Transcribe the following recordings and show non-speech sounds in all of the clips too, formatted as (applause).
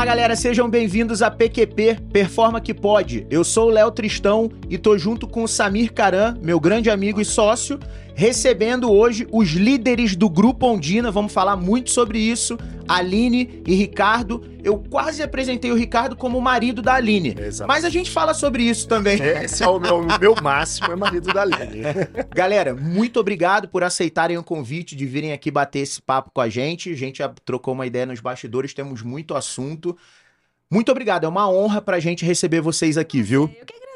Fala galera, sejam bem-vindos a PQP Performa que Pode. Eu sou o Léo Tristão e tô junto com o Samir Caran, meu grande amigo e sócio, recebendo hoje os líderes do Grupo Ondina. Vamos falar muito sobre isso. Aline e Ricardo. Eu quase apresentei o Ricardo como o marido da Aline. Exato. Mas a gente fala sobre isso também. Esse é o meu, meu máximo, é marido da Aline. (laughs) Galera, muito obrigado por aceitarem o convite de virem aqui bater esse papo com a gente. A gente já trocou uma ideia nos bastidores, temos muito assunto. Muito obrigado, é uma honra pra gente receber vocês aqui, viu?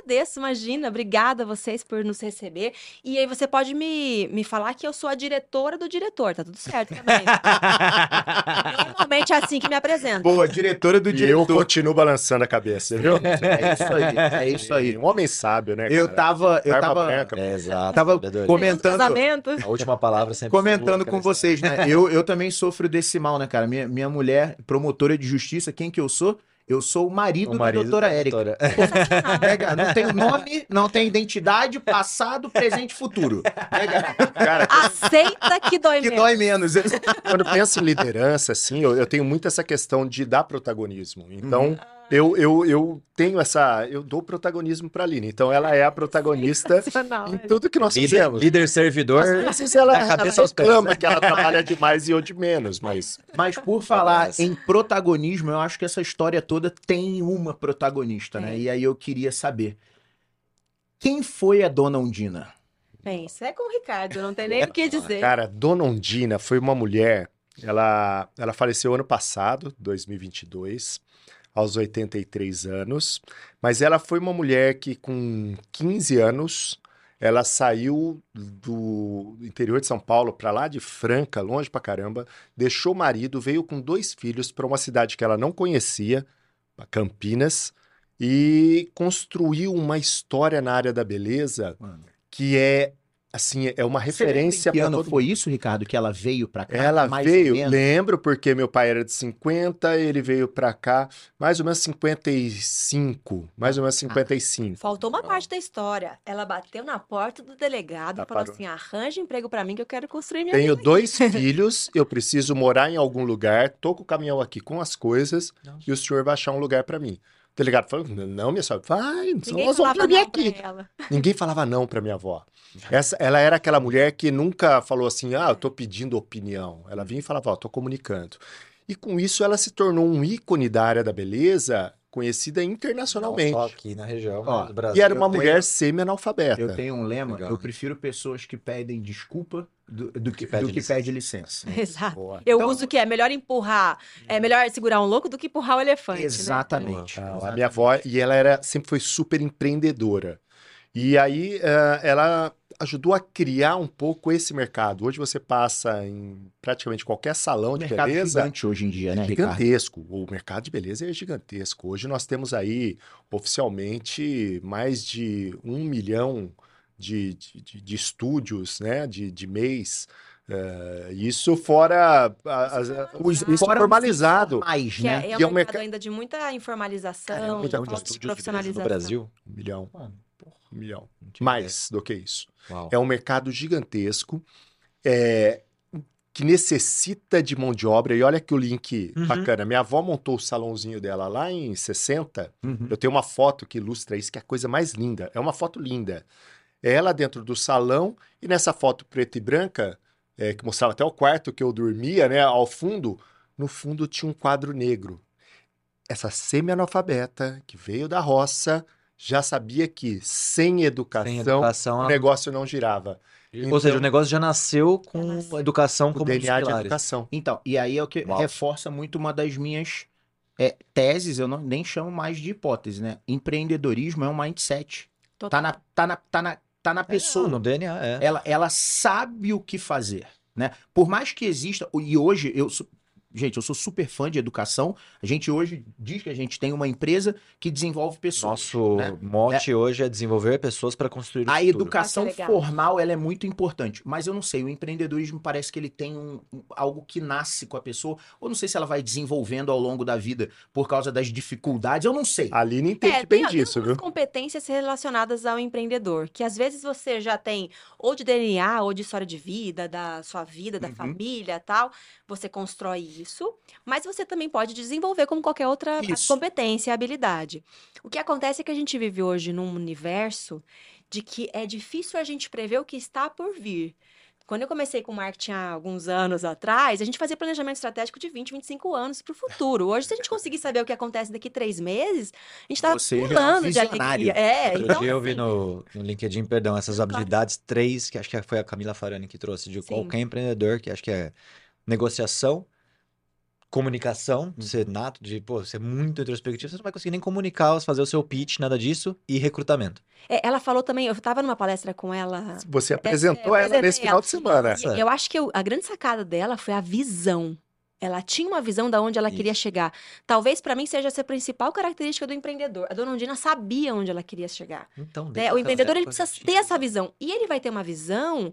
Eu agradeço, imagina. Obrigada a vocês por nos receber. E aí você pode me, me falar que eu sou a diretora do diretor, tá tudo certo também. (laughs) Normalmente é assim que me apresento. Boa, diretora do E eu diretor. continuo balançando a cabeça, viu? É isso aí, é isso aí. Um homem sábio, né? Eu cara? tava, eu Barba tava, branca. É, exato. tava comentando, Casamento. A última palavra sempre comentando com vocês, né? Eu, eu também sofro desse mal, né, cara? Minha, minha mulher, promotora de justiça, quem que eu sou? Eu sou o marido, O marido da doutora Érica. doutora. (laughs) Não tem nome, não tem identidade, passado, presente e futuro. Cara, Aceita que dói que menos. dói menos. quando penso em liderança, assim, eu, eu tenho muito essa questão de dar protagonismo. Então, Uhum. Eu, eu, eu tenho essa. Eu dou protagonismo pra Aline. Então, ela é a protagonista em tudo que nós Líder, fizemos. líder servidor. Às vezes ela, ela cabeça aos pés. reclama que ela trabalha demais e eu de menos, mas Mas por falar em protagonismo, eu acho que essa história toda tem uma protagonista, né? É. E aí eu queria saber. Quem foi a dona Undina? Bem, isso é com o Ricardo, não tem nem o que dizer. Cara, Dona Ondina foi uma mulher, ela, ela faleceu ano passado, 2022, aos 83 anos, mas ela foi uma mulher que com 15 anos, ela saiu do interior de São Paulo para lá de Franca, longe pra caramba, deixou o marido, veio com dois filhos para uma cidade que ela não conhecia, Campinas, e construiu uma história na área da beleza que é assim, é uma referência para todo foi isso, Ricardo, que ela veio pra cá? ela mais ou veio, menos? lembro, porque meu pai era de 50, ele veio pra cá mais ou menos 55, mais ou menos 55. Faltou uma parte da história. Ela bateu na porta do delegado Tá, e falou parou. assim: arranja emprego pra mim que eu quero construir minha Tenho vida. dois (laughs) filhos, eu preciso morar em algum lugar, tô com o caminhão aqui com as coisas e o senhor vai achar um lugar pra mim. O delegado falou: "Não, minha senhora, vai, Ninguém nós vamos falava pra mim não aqui". pra. (laughs) Ninguém falava não pra minha avó. Essa, ela era aquela mulher que nunca falou assim, ah, eu tô pedindo opinião. Ela vinha e falava, ó, tô comunicando. E com isso ela se tornou um ícone da área da beleza, conhecida Não internacionalmente. só aqui na região, Ó, no Brasil. E era uma eu tenho- mulher semi-analfabeta. Eu tenho um lema, Legal. eu prefiro pessoas que pedem desculpa do, do que, pede do que licença. pede licença. (laughs) Exato. Boa. Eu Então- uso que é melhor empurrar, é melhor segurar um louco do que empurrar o elefante. né? Exatamente. Não, a minha avó, e ela era, sempre foi super empreendedora. E aí eh, ela ajudou a criar um pouco esse mercado. Hoje você passa em praticamente qualquer salão O de mercado beleza. gigante hoje em dia, né, Ricardo? Gigantesco. O mercado de beleza é gigantesco. Hoje nós temos aí, oficialmente, mais de um milhão de, de, de- estúdios, né? De, de mês. Eh, isso fora a- as- Os isso fora formalizado. Mais, Que né? é, é E é um mercado merca- ainda de muita informalização, Cara, é muita de estúdios profissionalização. no Brasil. Um milhão. Mano, porra, Um milhão. Mais do que isso. ideia. Uau. É um mercado gigantesco é, que necessita de mão de obra. E olha que o link Uhum. bacana. Minha avó montou o salãozinho dela lá em 60. Uhum. Eu tenho uma foto que ilustra isso, que é a coisa mais linda. É uma foto linda. Ela dentro do salão e nessa foto preta e branca, é, que mostrava até o quarto que eu dormia, né? Ao fundo, no fundo tinha um quadro negro. Essa semi-analfabeta que veio da roça já sabia que sem educação, Sem educação, o negócio não girava. Ou seja, Então- o negócio já nasceu com a educação como um DNA de educação. Então, e aí é o que Uau. reforça muito uma das minhas é, teses, eu não, nem chamo mais de hipótese, né? Empreendedorismo é um mindset. Tá Total. na, tá na, tá na, tá na pessoa. É, no DNA, é. ela, ela sabe o que fazer, né? Por mais que exista, e hoje eu gente, eu sou super fã de educação. A gente hoje diz que a gente tem uma empresa que desenvolve pessoas. Nosso né? mote hoje é desenvolver pessoas para construir o A futuro. educação Ah, formal ela é muito importante, mas eu não sei, o empreendedorismo parece que ele tem um, um- algo que nasce com a pessoa, ou não sei se ela vai desenvolvendo ao longo da vida por causa das dificuldades, eu não sei. A Aline entende É, bem tem, tem disso, algumas viu? competências relacionadas ao empreendedor, que às vezes você já tem ou de DNA ou de história de vida, da sua vida, da Uhum. família tal, você constrói isso, mas você também pode desenvolver como qualquer outra Isso. competência, habilidade. O que acontece é que a gente vive hoje num universo de que é difícil a gente prever o que está por vir. Quando eu comecei com marketing há alguns anos atrás, a gente fazia planejamento estratégico de 20, 25 anos para o futuro. Hoje, se a gente conseguir saber o que acontece daqui três meses, a gente está já é um pulando de alegria. É, Outro então, dia eu vi assim, no, no LinkedIn, perdão, essas Claro. habilidades três, que acho que foi a Camila Farani que trouxe, de Sim. qualquer empreendedor, que acho que é negociação, comunicação, de ser nato, de pô, ser muito introspectivo, você não vai conseguir nem comunicar, fazer o seu pitch, nada disso, e recrutamento. é, ela falou também, eu estava numa palestra com ela Você apresentou é, ela nesse final ela. de semana. E Eu acho que eu- a grande sacada dela foi a visão. Ela tinha uma visão da onde ela queria Isso. chegar. Talvez para mim seja essa a principal característica do empreendedor. A dona Ondina sabia onde ela queria chegar. Então, né? O empreendedor ele precisa ter essa visão. E ele vai ter uma visão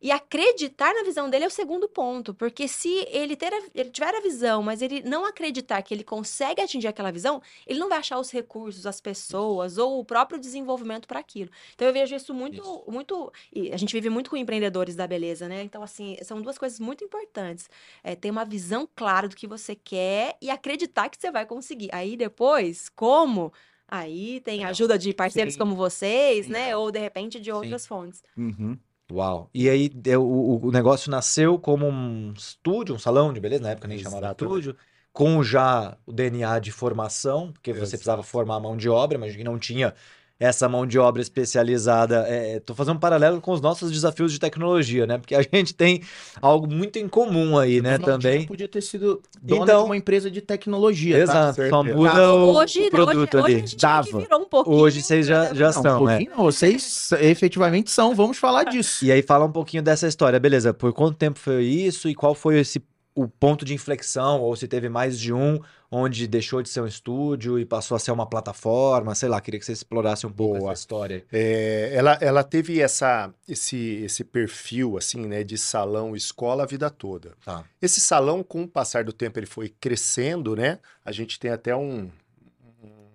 e acreditar na visão dele é o segundo ponto, porque se ele, ter a- ele tiver a visão, mas ele não acreditar que ele consegue atingir aquela visão, ele não vai achar os recursos, as pessoas ou o próprio desenvolvimento para aquilo. Então eu vejo isso muito, Isso. muito. E a gente vive muito com empreendedores da beleza, né? Então assim são duas coisas muito importantes: é ter uma visão clara do que você quer e acreditar que você vai conseguir. Aí depois, como? Aí tem ajuda de parceiros Sim. como vocês, Sim. né? Ou de repente de Sim. outras fontes. Uhum. Uau. E aí o, o negócio nasceu como um estúdio, um salão de beleza, na época nem chamava estúdio, com já o DNA de formação, porque você Exato. precisava formar a mão de obra, mas que não tinha essa mão de obra especializada. É, tô fazendo um paralelo com os nossos desafios de tecnologia, né? Porque a (laughs) gente tem algo muito em comum aí, né, Ondina também. podia ter sido dona Então- de uma empresa de tecnologia, tá? Exato, só Certeza. muda o, hoje, o produto hoje, ali. hoje a gente Dava. um pouquinho. Hoje vocês já, já Não, são, um né? não, vocês (laughs) efetivamente são, vamos falar disso. E aí fala um pouquinho dessa história, beleza? Por quanto tempo foi isso e qual foi esse o ponto de inflexão ou se teve mais de um onde deixou de ser um estúdio e passou a ser uma plataforma, sei lá, queria que você explorasse um pouco Boa. essa história. É, ela, ela teve essa, esse, esse perfil, assim, né, de salão escola a vida toda. Tá. Esse salão, com o passar do tempo, ele foi crescendo, né? A gente tem até um,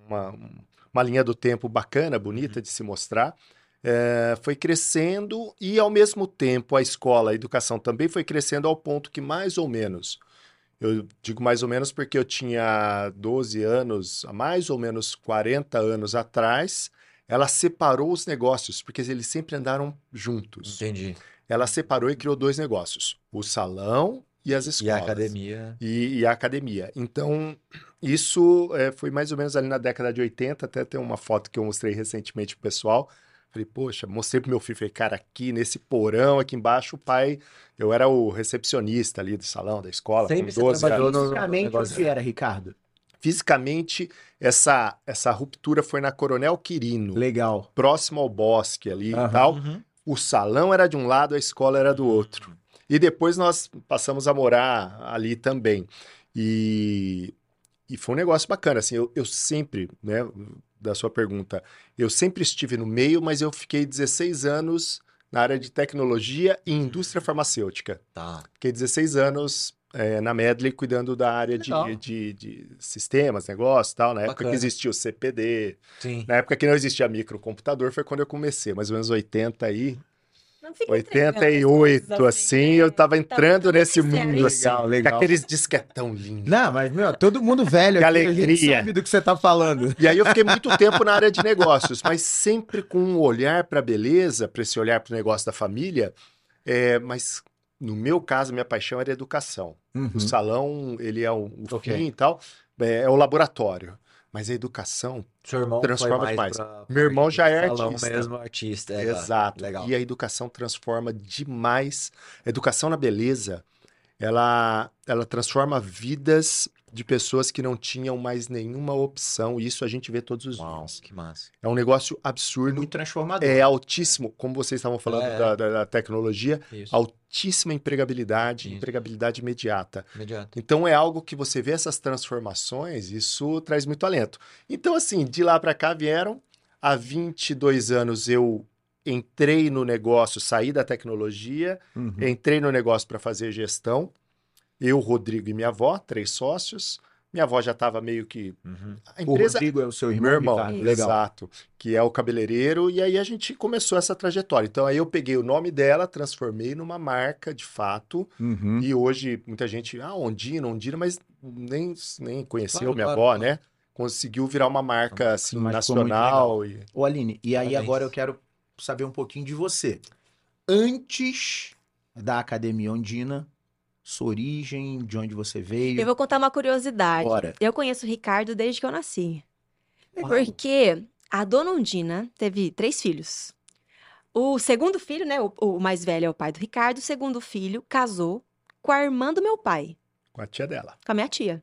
uma, uma linha do tempo bacana, bonita de se mostrar. É, foi crescendo e, ao mesmo tempo, a escola, a educação também foi crescendo ao ponto que, mais ou menos, eu digo mais ou menos porque eu tinha 12 anos, mais ou menos 40 anos atrás, ela separou os negócios, porque eles sempre andaram juntos. Entendi. Ela separou e criou dois negócios: o salão e as E escolas. a academia. E, e a academia. Então, isso é, foi mais ou menos ali na década de 80, até tem uma foto que eu mostrei recentemente pro pessoal. Falei, poxa, mostrei pro meu filho, falei, cara, aqui nesse porão, aqui embaixo, o pai, eu era o recepcionista ali do salão, da escola, Sempre você com 12 trabalhou anos. no- Fisicamente, negócio. onde era, Ricardo? Fisicamente, essa, essa ruptura foi na Coronel Quirino, Legal. próximo ao bosque ali e Aham. tal. Uhum. O salão era de um lado, a escola era do outro. E depois nós passamos a morar ali também. E, e foi um negócio bacana, assim, eu, eu sempre, né, da sua pergunta, eu sempre estive no meio, mas eu fiquei 16 anos na área de tecnologia e indústria farmacêutica. Tá. Fiquei 16 anos é, na Medley cuidando da área de, de, de sistemas, negócios e tal, na época Bacana. que existia o CPD, Sim. na época que não existia microcomputador foi quando eu comecei, mais ou menos 80 aí, 88, coisas assim, eu tava entrando tudo nesse mundo, assim, Legal, legal. com aqueles disquetão lindos. Não, mas, meu, todo mundo velho Que alegria. sabe do que você tá falando. E aí eu fiquei muito tempo na área de negócios, mas sempre com um olhar para beleza, para esse olhar para o negócio da família, é, mas no meu caso, minha paixão era educação. Uhum. O salão, ele é o, o Ok. fim e tal, é, é o laboratório. Mas a educação, Seu irmão Transforma mais demais. pra- Meu irmão já é salão artista. mesmo, artista. é, exato. Legal. E a educação transforma demais. A educação na beleza, ela, ela transforma vidas de pessoas que não tinham mais nenhuma opção. E isso a gente vê todos os Uau, dias. que massa. É um negócio absurdo. Muito transformador. É altíssimo, como vocês estavam falando É. da, da- da tecnologia, Isso. altíssima empregabilidade, Isso. empregabilidade imediata. Imediato. Então é algo que você vê essas transformações, isso traz muito alento. Então, assim, de lá para cá vieram. Há 22 anos eu entrei no negócio, saí da tecnologia, Uhum. entrei no negócio para fazer gestão. Eu, Rodrigo e minha avó, três sócios. Minha avó já estava meio que. Uhum. A O empresa. Rodrigo é o seu irmão, Meu irmão, Ricardo? Legal. exato, que é o cabeleireiro, e aí a gente começou essa trajetória. Então aí eu peguei o nome dela, transformei numa marca de fato, Uhum. e hoje muita gente, ah, Ondina, Ondina, mas nem, nem conheceu Claro, minha claro, avó, claro. né? Conseguiu virar uma marca assim, Mas nacional. E... Ô, Aline, e aí Parabéns. agora eu quero saber um pouquinho de você. Antes da Academia Ondina, sua origem, de onde você veio. Eu vou contar uma curiosidade. Bora. Eu conheço o Ricardo desde que eu nasci. Uau. Porque a dona Ondina teve três filhos. O segundo filho, né? O, o mais velho é o pai do Ricardo. O segundo filho casou com a irmã do meu pai, Com a tia dela. com a minha tia.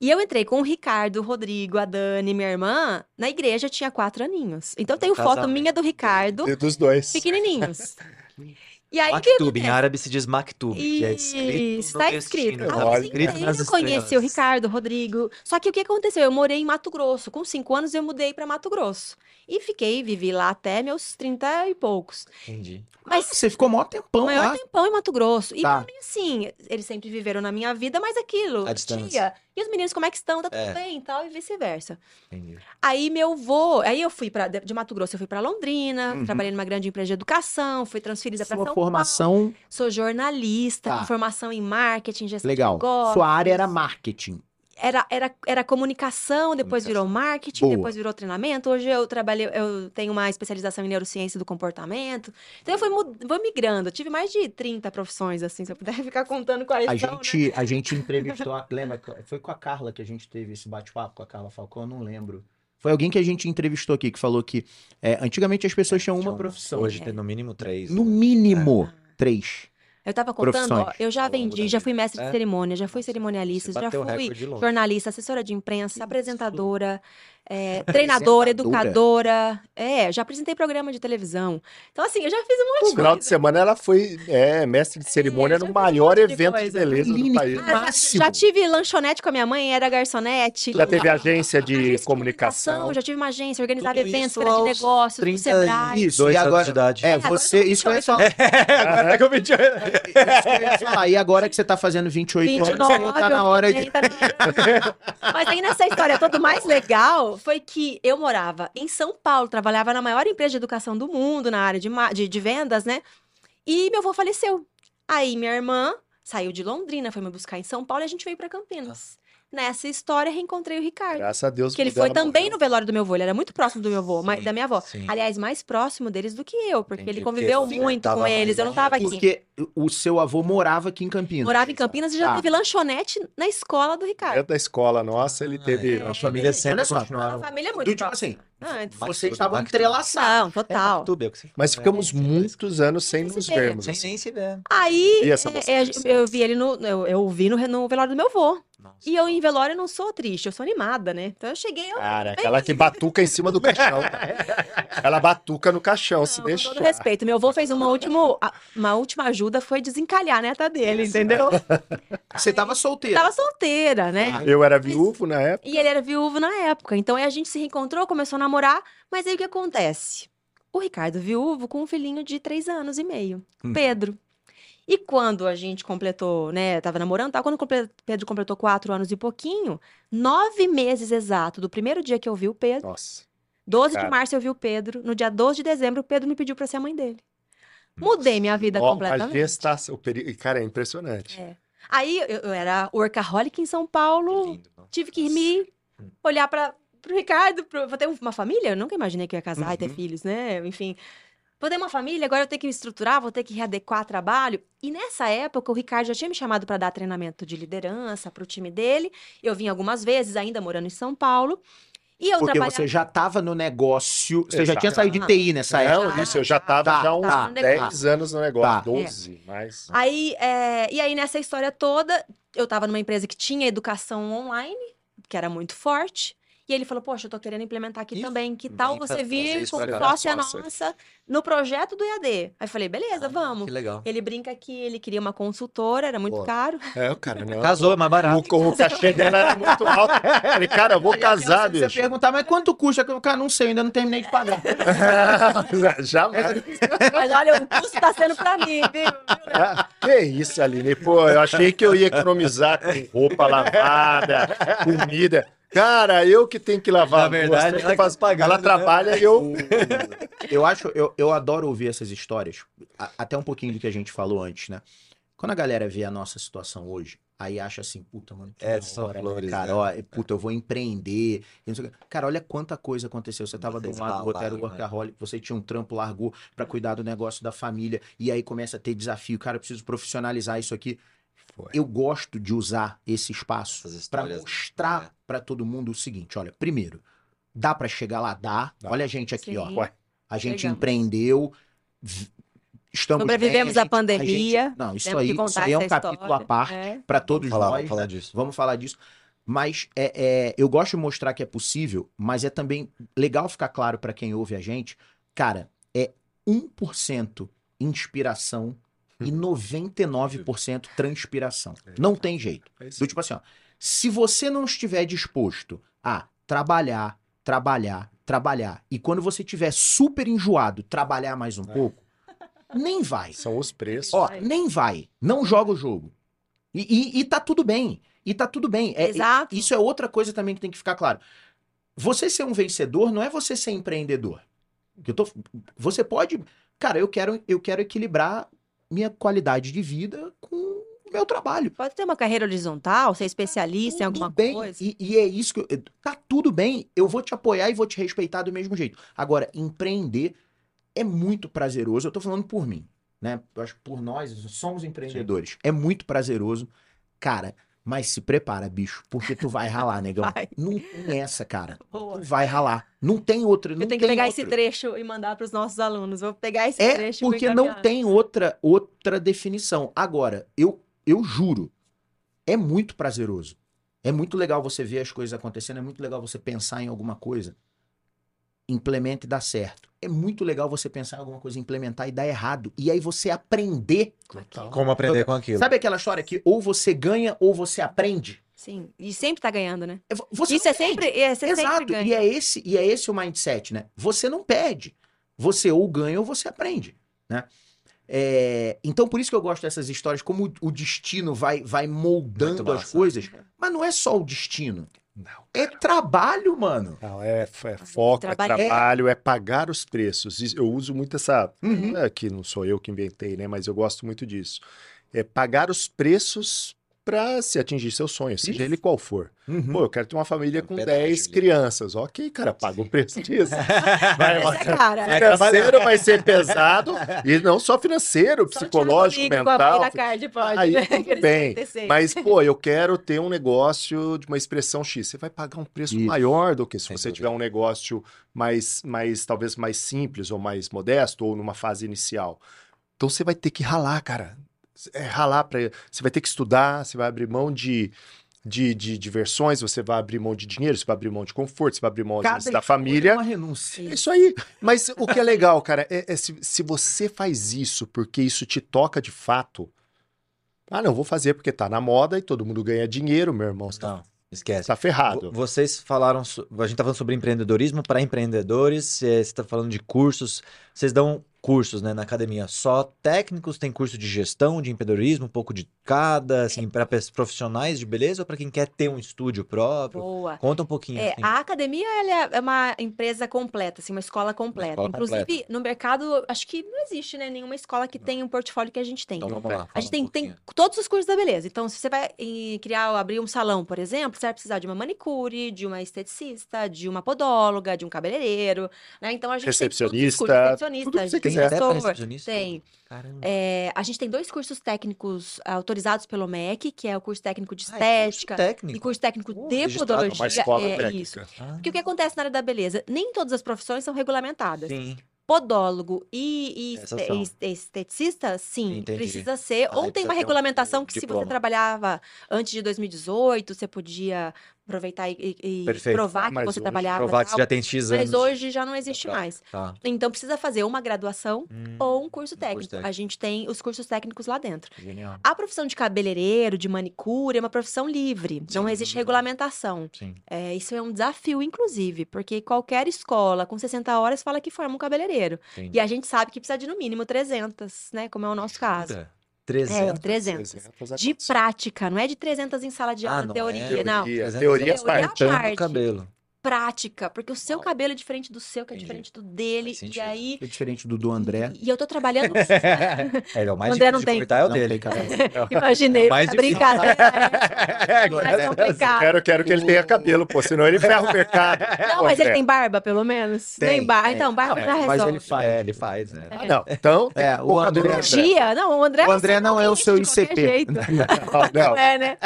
E eu entrei com o Ricardo, o Rodrigo, a Dani, minha irmã, na igreja, tinha quatro aninhos. Então eu tenho foto Casamento. minha do Ricardo, E dos dois. pequenininhos. (laughs) E aí, o que Maktub, em árabe se diz maktub, que é escrito tá destino. escrito. A Olha. vida Escrito nas inteira eu conheci o. Ricardo, o Rodrigo. Só que o que aconteceu? Eu morei em Mato Grosso. Com cinco anos eu mudei para Mato Grosso. E fiquei, vivi lá até meus 30 e poucos. Entendi. Mas Você ficou maior tempão maior lá. tempão em Mato Grosso. E Tá. pra mim, assim, eles sempre viveram na minha vida, mas aquilo. À distância. Tia, e os meninos, como é que estão? Tá tudo É. bem e tal, e vice-versa. Entendi. Aí meu vô, aí eu fui para de Mato Grosso, eu fui para Londrina, Uhum. trabalhei numa grande empresa de educação, fui transferida para São Paulo. Formação, Sou jornalista, Tá. com formação em marketing, gestão legal. de negócios. Sua área era marketing. Era, era, era comunicação, depois virou marketing, Boa. depois virou treinamento. Hoje eu trabalhei, eu tenho uma especialização em neurociência do comportamento. Então eu fui, fui migrando. Eu tive mais de 30 profissões, assim, se eu puder (laughs) ficar contando quais A são, né? gente, a gente entrevistou, a- lembra? Foi com a Carla que a gente teve esse bate-papo com a Carla Falcão, eu não lembro. Foi alguém que a gente entrevistou aqui que falou que é, antigamente as pessoas tinham uma profissão. Hoje tem no mínimo três. No né? mínimo, três. Eu tava contando, ó, Profissões. eu já vendi, já fui mestre de É. cerimônia, já fui cerimonialista, já fui jornalista, assessora de imprensa, apresentadora, é, (laughs) treinadora, educadora. É, já apresentei programa de televisão. Então, assim, eu já fiz um monte No de final de semana ela foi é, mestre de cerimônia já no um maior monte de evento de coisa. beleza do país. Ah, já- máximo. já, tive lanchonete com a minha mãe, era garçonete. Já teve agência de Agência comunicação. Já tive uma agência, organizava Tudo eventos, isso feira de negócios, do 30 Sebrae. Isso, Dois e anos agora. de idade. É, agora você. (laughs) Isso que eu ia 28 falar. Agora tá com 28. Isso que eu falar. E agora que você tá fazendo 28 anos, 29, você tá na hora de. (laughs) 30, Mas aí nessa história toda, o mais legal foi que eu morava em São Paulo, trabalhava na maior empresa de educação do mundo, na área de, de, de vendas, né? E meu avô faleceu. Aí minha irmã saiu de Londrina, foi me buscar em São Paulo e a gente veio pra Campinas. Nessa história, reencontrei o Ricardo. Graças a Deus. Que ele foi também morreu. no velório do meu avô, ele era muito próximo do meu avô, mas Sim, da minha avó. sim. Aliás, mais próximo deles do que eu, porque Entendi, ele porque conviveu você muito tava com mais eles, eu não tava aqui. Porque o seu avô morava aqui em Campinas. Morava em Campinas e já Tá. teve lanchonete na escola do Ricardo. Dentro da escola nossa, ele teve. A família sempre continuaram. A família é muito Do tipo assim, Antes. Mas vocês tudo estavam entrelaçados. Não, total. É você Mas ficamos né? muitos anos sem nos ver. vermos. Sem nem se ver. Aí, E essa é, é, eu vi ele no. Eu, eu vi no, no velório do meu avô. E eu, em velório, não sou triste, eu sou animada, né? Então eu cheguei. Eu, Cara, aquela que batuca em cima do caixão. Ela batuca no caixão, se não, com todo respeito. Meu avô fez uma última, uma última ajuda, foi desencalhar a neta dele, entendeu? (laughs) Você tava solteiro. Tava solteira, né? Eu era viúvo na época. E ele era viúvo na época. Então aí a gente se reencontrou, começou a namorar. Mas aí o que acontece? O Ricardo viúvo com um filhinho de três anos e meio, Hum. Pedro. E quando a gente completou, né? Tava namorando, tal, quando o Pedro completou quatro anos e pouquinho, nove meses exato do primeiro dia que eu vi o Pedro, Nossa. 12 Cara. de março eu vi o Pedro, no dia 12 de dezembro o Pedro me pediu pra ser a mãe dele. Mudei minha vida Ó, a completamente. gestação. O peri... Cara, é impressionante. É. Aí eu, eu era workaholic em São Que Paulo, lindo. tive que me olhar para pro Ricardo, pro, vou ter uma família, eu nunca imaginei que eu ia casar e ter Uhum. filhos, né? Enfim, vou ter uma família, agora eu tenho que me estruturar, vou ter que readequar trabalho. E nessa época o Ricardo já tinha me chamado para dar treinamento de liderança pro time dele. Eu vim algumas vezes, ainda morando em São Paulo. E eu Porque trabalhava você já tava no negócio. Você já Exato. tinha saído de TI nessa Não, época. isso, eu já tava Tá, já há uns tá, 10 anos no negócio. Tá. 12, mais. Aí, é, e aí, nessa história toda, eu tava numa empresa que tinha educação online, que era muito forte. E ele falou, poxa, eu tô querendo implementar aqui também. Que tal você vir como sócia Nossa. nossa no projeto do EAD? Aí eu falei, beleza, vamos. Que legal. Ele brinca que ele queria uma consultora, era muito Pô. caro. É, o cara, (laughs) não. Casou, é mais barato. O, o cachê dela era muito alto. (laughs) Falei, cara, eu vou casar, Você bicho. perguntar, mas quanto custa? Eu, Cara, não sei, ainda não terminei de pagar. (laughs) Jamais. Mas olha, o custo tá sendo pra mim, viu? Ah, que isso, Aline? Pô, eu achei que eu ia economizar com roupa lavada, comida. Cara, eu que tenho que lavar. Na a verdade, ela que faz- pagando, ela né? trabalha e eu. (laughs) Eu acho, eu, eu adoro ouvir essas histórias, a- até um pouquinho do que a gente falou antes, né? Quando a galera vê a nossa situação hoje, aí acha assim, puta, mano, que É, são hora, né, flores, cara, né? ó, e, puta, eu vou empreender. e. Cara, olha quanta coisa aconteceu. Você tava de um Vocês lado, o outro era o ralaram, né? workaholic, você tinha um trampo, largou pra cuidar do negócio da família, e aí começa a ter desafio. Cara, eu preciso profissionalizar isso aqui. Foi. Eu gosto de usar esse espaço pra histórias. mostrar É. pra todo mundo o seguinte, olha, primeiro, dá pra chegar lá, dá. Dá. Olha a gente aqui, ó. Sim. Ué. A gente Chegamos. empreendeu, estamos Sobrevivemos bem, a à gente- pandemia, a gente- não, isso aí, isso aí é um capítulo história. à parte É. para todos Vamos falar, nós. vamos falar né? disso. Vamos falar disso. Mas é, é, eu gosto de mostrar que é possível, mas é também legal ficar claro para quem ouve a gente, cara, é 1% inspiração e 99% transpiração. Não tem jeito. É isso. Do tipo assim, ó, se você não estiver disposto a trabalhar, trabalhar, trabalhar, e quando você estiver super enjoado, trabalhar mais um É. pouco, nem vai. São os preços. Ó, nem vai. Não joga o jogo. E, e, e tá tudo bem. E tá tudo bem. É, Exato. Isso é outra coisa também que tem que ficar claro. Você ser um vencedor não é você ser empreendedor. Que eu tô, você pode. Cara, eu quero, eu quero equilibrar minha qualidade de vida com o meu trabalho. Pode ter uma carreira horizontal, ser especialista em Tudo alguma bem. coisa. E, e é isso que. Eu, tá tudo bem. Eu vou te apoiar e vou te respeitar do mesmo jeito. Agora, empreender é muito prazeroso. Eu tô falando por mim, né? Eu acho que por nós, somos empreendedores. É muito prazeroso. Cara, mas se prepara, bicho, porque tu vai ralar, negão. (laughs) Vai. Não tem essa, cara. Boa. Tu vai ralar. Não tem outra. Não Eu tenho que pegar outra. esse trecho e mandar para os nossos alunos. Vou pegar esse É trecho e vou porque não tem outra outra definição. Agora, eu eu juro, é muito prazeroso. É muito legal você ver as coisas acontecendo, é muito legal você pensar em alguma coisa, implementa e dá certo. É muito legal você pensar em alguma coisa, implementar e dar errado. E aí você aprender. Total. Como aprender com aquilo? Sabe aquela história que ou você ganha ou você aprende? Sim, e sempre tá ganhando, né? É, vo- Você Isso é sempre, é, você Exato. sempre ganha. E é esse e é esse o mindset, né? Você não perde. Você ou ganha ou você aprende, né? É, então por isso que eu gosto dessas histórias, como o, o destino vai vai moldando as coisas. Mas não é só o destino. Não. É trabalho, mano. Não, é, é foco, é Trabalhar. trabalho, é pagar os preços. Eu uso muito essa. Uhum. É, que não sou eu que inventei, né? Mas eu gosto muito disso. É pagar os preços para se atingir seu sonho, seja ele qual for. Uhum. Pô, eu quero ter uma família Um com pedágio 10 ali. crianças. Ok, cara, paga o preço disso. (laughs) Vai, é. É, financeiro vai ser pesado, e não só financeiro, Só psicológico, a mental. Da card, pode. Aí, né? tudo bem. 76. Mas, pô, eu quero ter um negócio de uma expressão X. Você vai pagar um preço Isso. maior do que se Sem você dúvida. tiver um negócio mais, mais, talvez mais simples ou mais modesto ou numa fase inicial. Então você vai ter que ralar, cara. É ralar para. Você vai ter que estudar, você vai abrir mão de. De, de diversões, você vai abrir mão de dinheiro, você vai abrir mão de conforto, você vai abrir mão vezes, da escolha família. É uma renúncia. É isso aí. Mas o que é legal, cara, é, é se, se você faz isso porque isso te toca de fato. Ah, não, vou fazer porque tá na moda e todo mundo ganha dinheiro, meu irmão. Você tá, Não, esquece. tá ferrado. Vo- Vocês falaram, a gente tá falando sobre empreendedorismo para empreendedores, você está falando de cursos, vocês dão cursos, né, na academia, só técnicos, tem curso de gestão, de empreendedorismo, um pouco de cada, assim, para profissionais de beleza ou para quem quer ter um estúdio próprio? Boa. Conta um pouquinho. É, assim. a academia é- é uma empresa completa, assim, uma escola completa. escola Inclusive, completa. no mercado, acho que não existe, né, nenhuma escola que tenha um portfólio que a gente tem. Então vamos lá. A gente um tem, tem pouquinho. todos os cursos da beleza. Então, se você vai criar, abrir um salão, por exemplo, você vai precisar de uma manicure, de uma esteticista, de uma podóloga, de um cabeleireiro, né? Então, a gente tem todos os Recepcionista, cursos, recepcionista, tudo que você Tem até gestor, recepcionista? tem. Caramba. É, a gente tem dois cursos técnicos autorizados pelo MEC, que é o curso técnico de Ah, é curso estética técnico. e curso técnico Pô, de podologia. Uma escola é, técnica. isso. Ah, Porque o que acontece na área da beleza? Nem todas as profissões são regulamentadas. Sim. Podólogo e, e esteticista, sim, Entendi. precisa ser. Ah, ou aí tem uma ter um regulamentação que se diploma. você trabalhava antes de 2018, você podia aproveitar e, e- provar que Mas você hoje- trabalhava. Provar que você já tem X anos. Mas hoje já não existe Pra- mais. Tá. Então precisa fazer uma graduação Hum, ou um curso técnico. técnico. A gente tem os cursos técnicos lá dentro. Genial. A profissão de cabeleireiro, de manicure, é uma profissão livre. Não Sim, existe claro. regulamentação. Sim. É, isso é um desafio, inclusive, porque qualquer escola com 60 horas fala que forma um cabeleireiro. E a gente sabe que precisa de no mínimo 300, né? Como é o nosso caso. Puta, É, 300. 300. 300 é De prática, não é de 300 em sala de Ah, aula, não teoria, é? não. Teoria, 300 teoria Teoria à parte. parte. Cabelo. Prática, porque o seu cabelo é diferente do seu, que é Entendi. diferente do dele. E aí. É diferente do do André. E, e eu tô trabalhando. (laughs) (laughs) É, ele é o mais O André difícil não de tem. cortar é o Não dele. tem cabelo. (laughs) Imaginei, Mais é difícil. brincadeira. É, não é complicado. Quero, quero que ele tenha cabelo, pô, senão ele ferra o mercado. Não, mas ele tem barba, pelo menos? Tem, Tem barba. tem. Então, barba É, já mas resolve. ele faz. É, ele faz, né? Ah, não. Então, É, o André- André. Não, o André, O André não é o seu ICP. jeito. Não, Não não. é, né?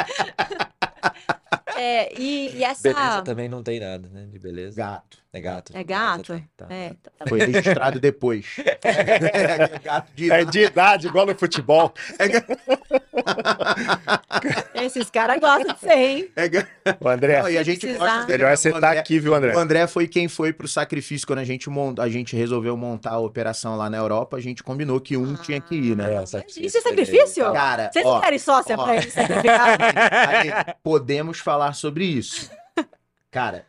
É, e, e essa. Beleza também não tem nada, né? De beleza. Gato. É gato. É gato? Tá. É, então tá Foi registrado depois. (laughs) É, gato de É de idade, igual no futebol. Esses caras gostam de ser, hein? É O André, Não, e a gente Precisar. gosta melhor você O estar André- aqui, viu, André? O André foi quem foi pro sacrifício quando a gente, mon... a gente resolveu montar a operação lá na Europa. A gente combinou que um tinha que ir, né? É, sacrifício, Isso é sacrifício? Cara, Vocês ó, não querem sócia ó. pra ele (laughs) sacrificar? aí, podemos falar sobre isso. Cara,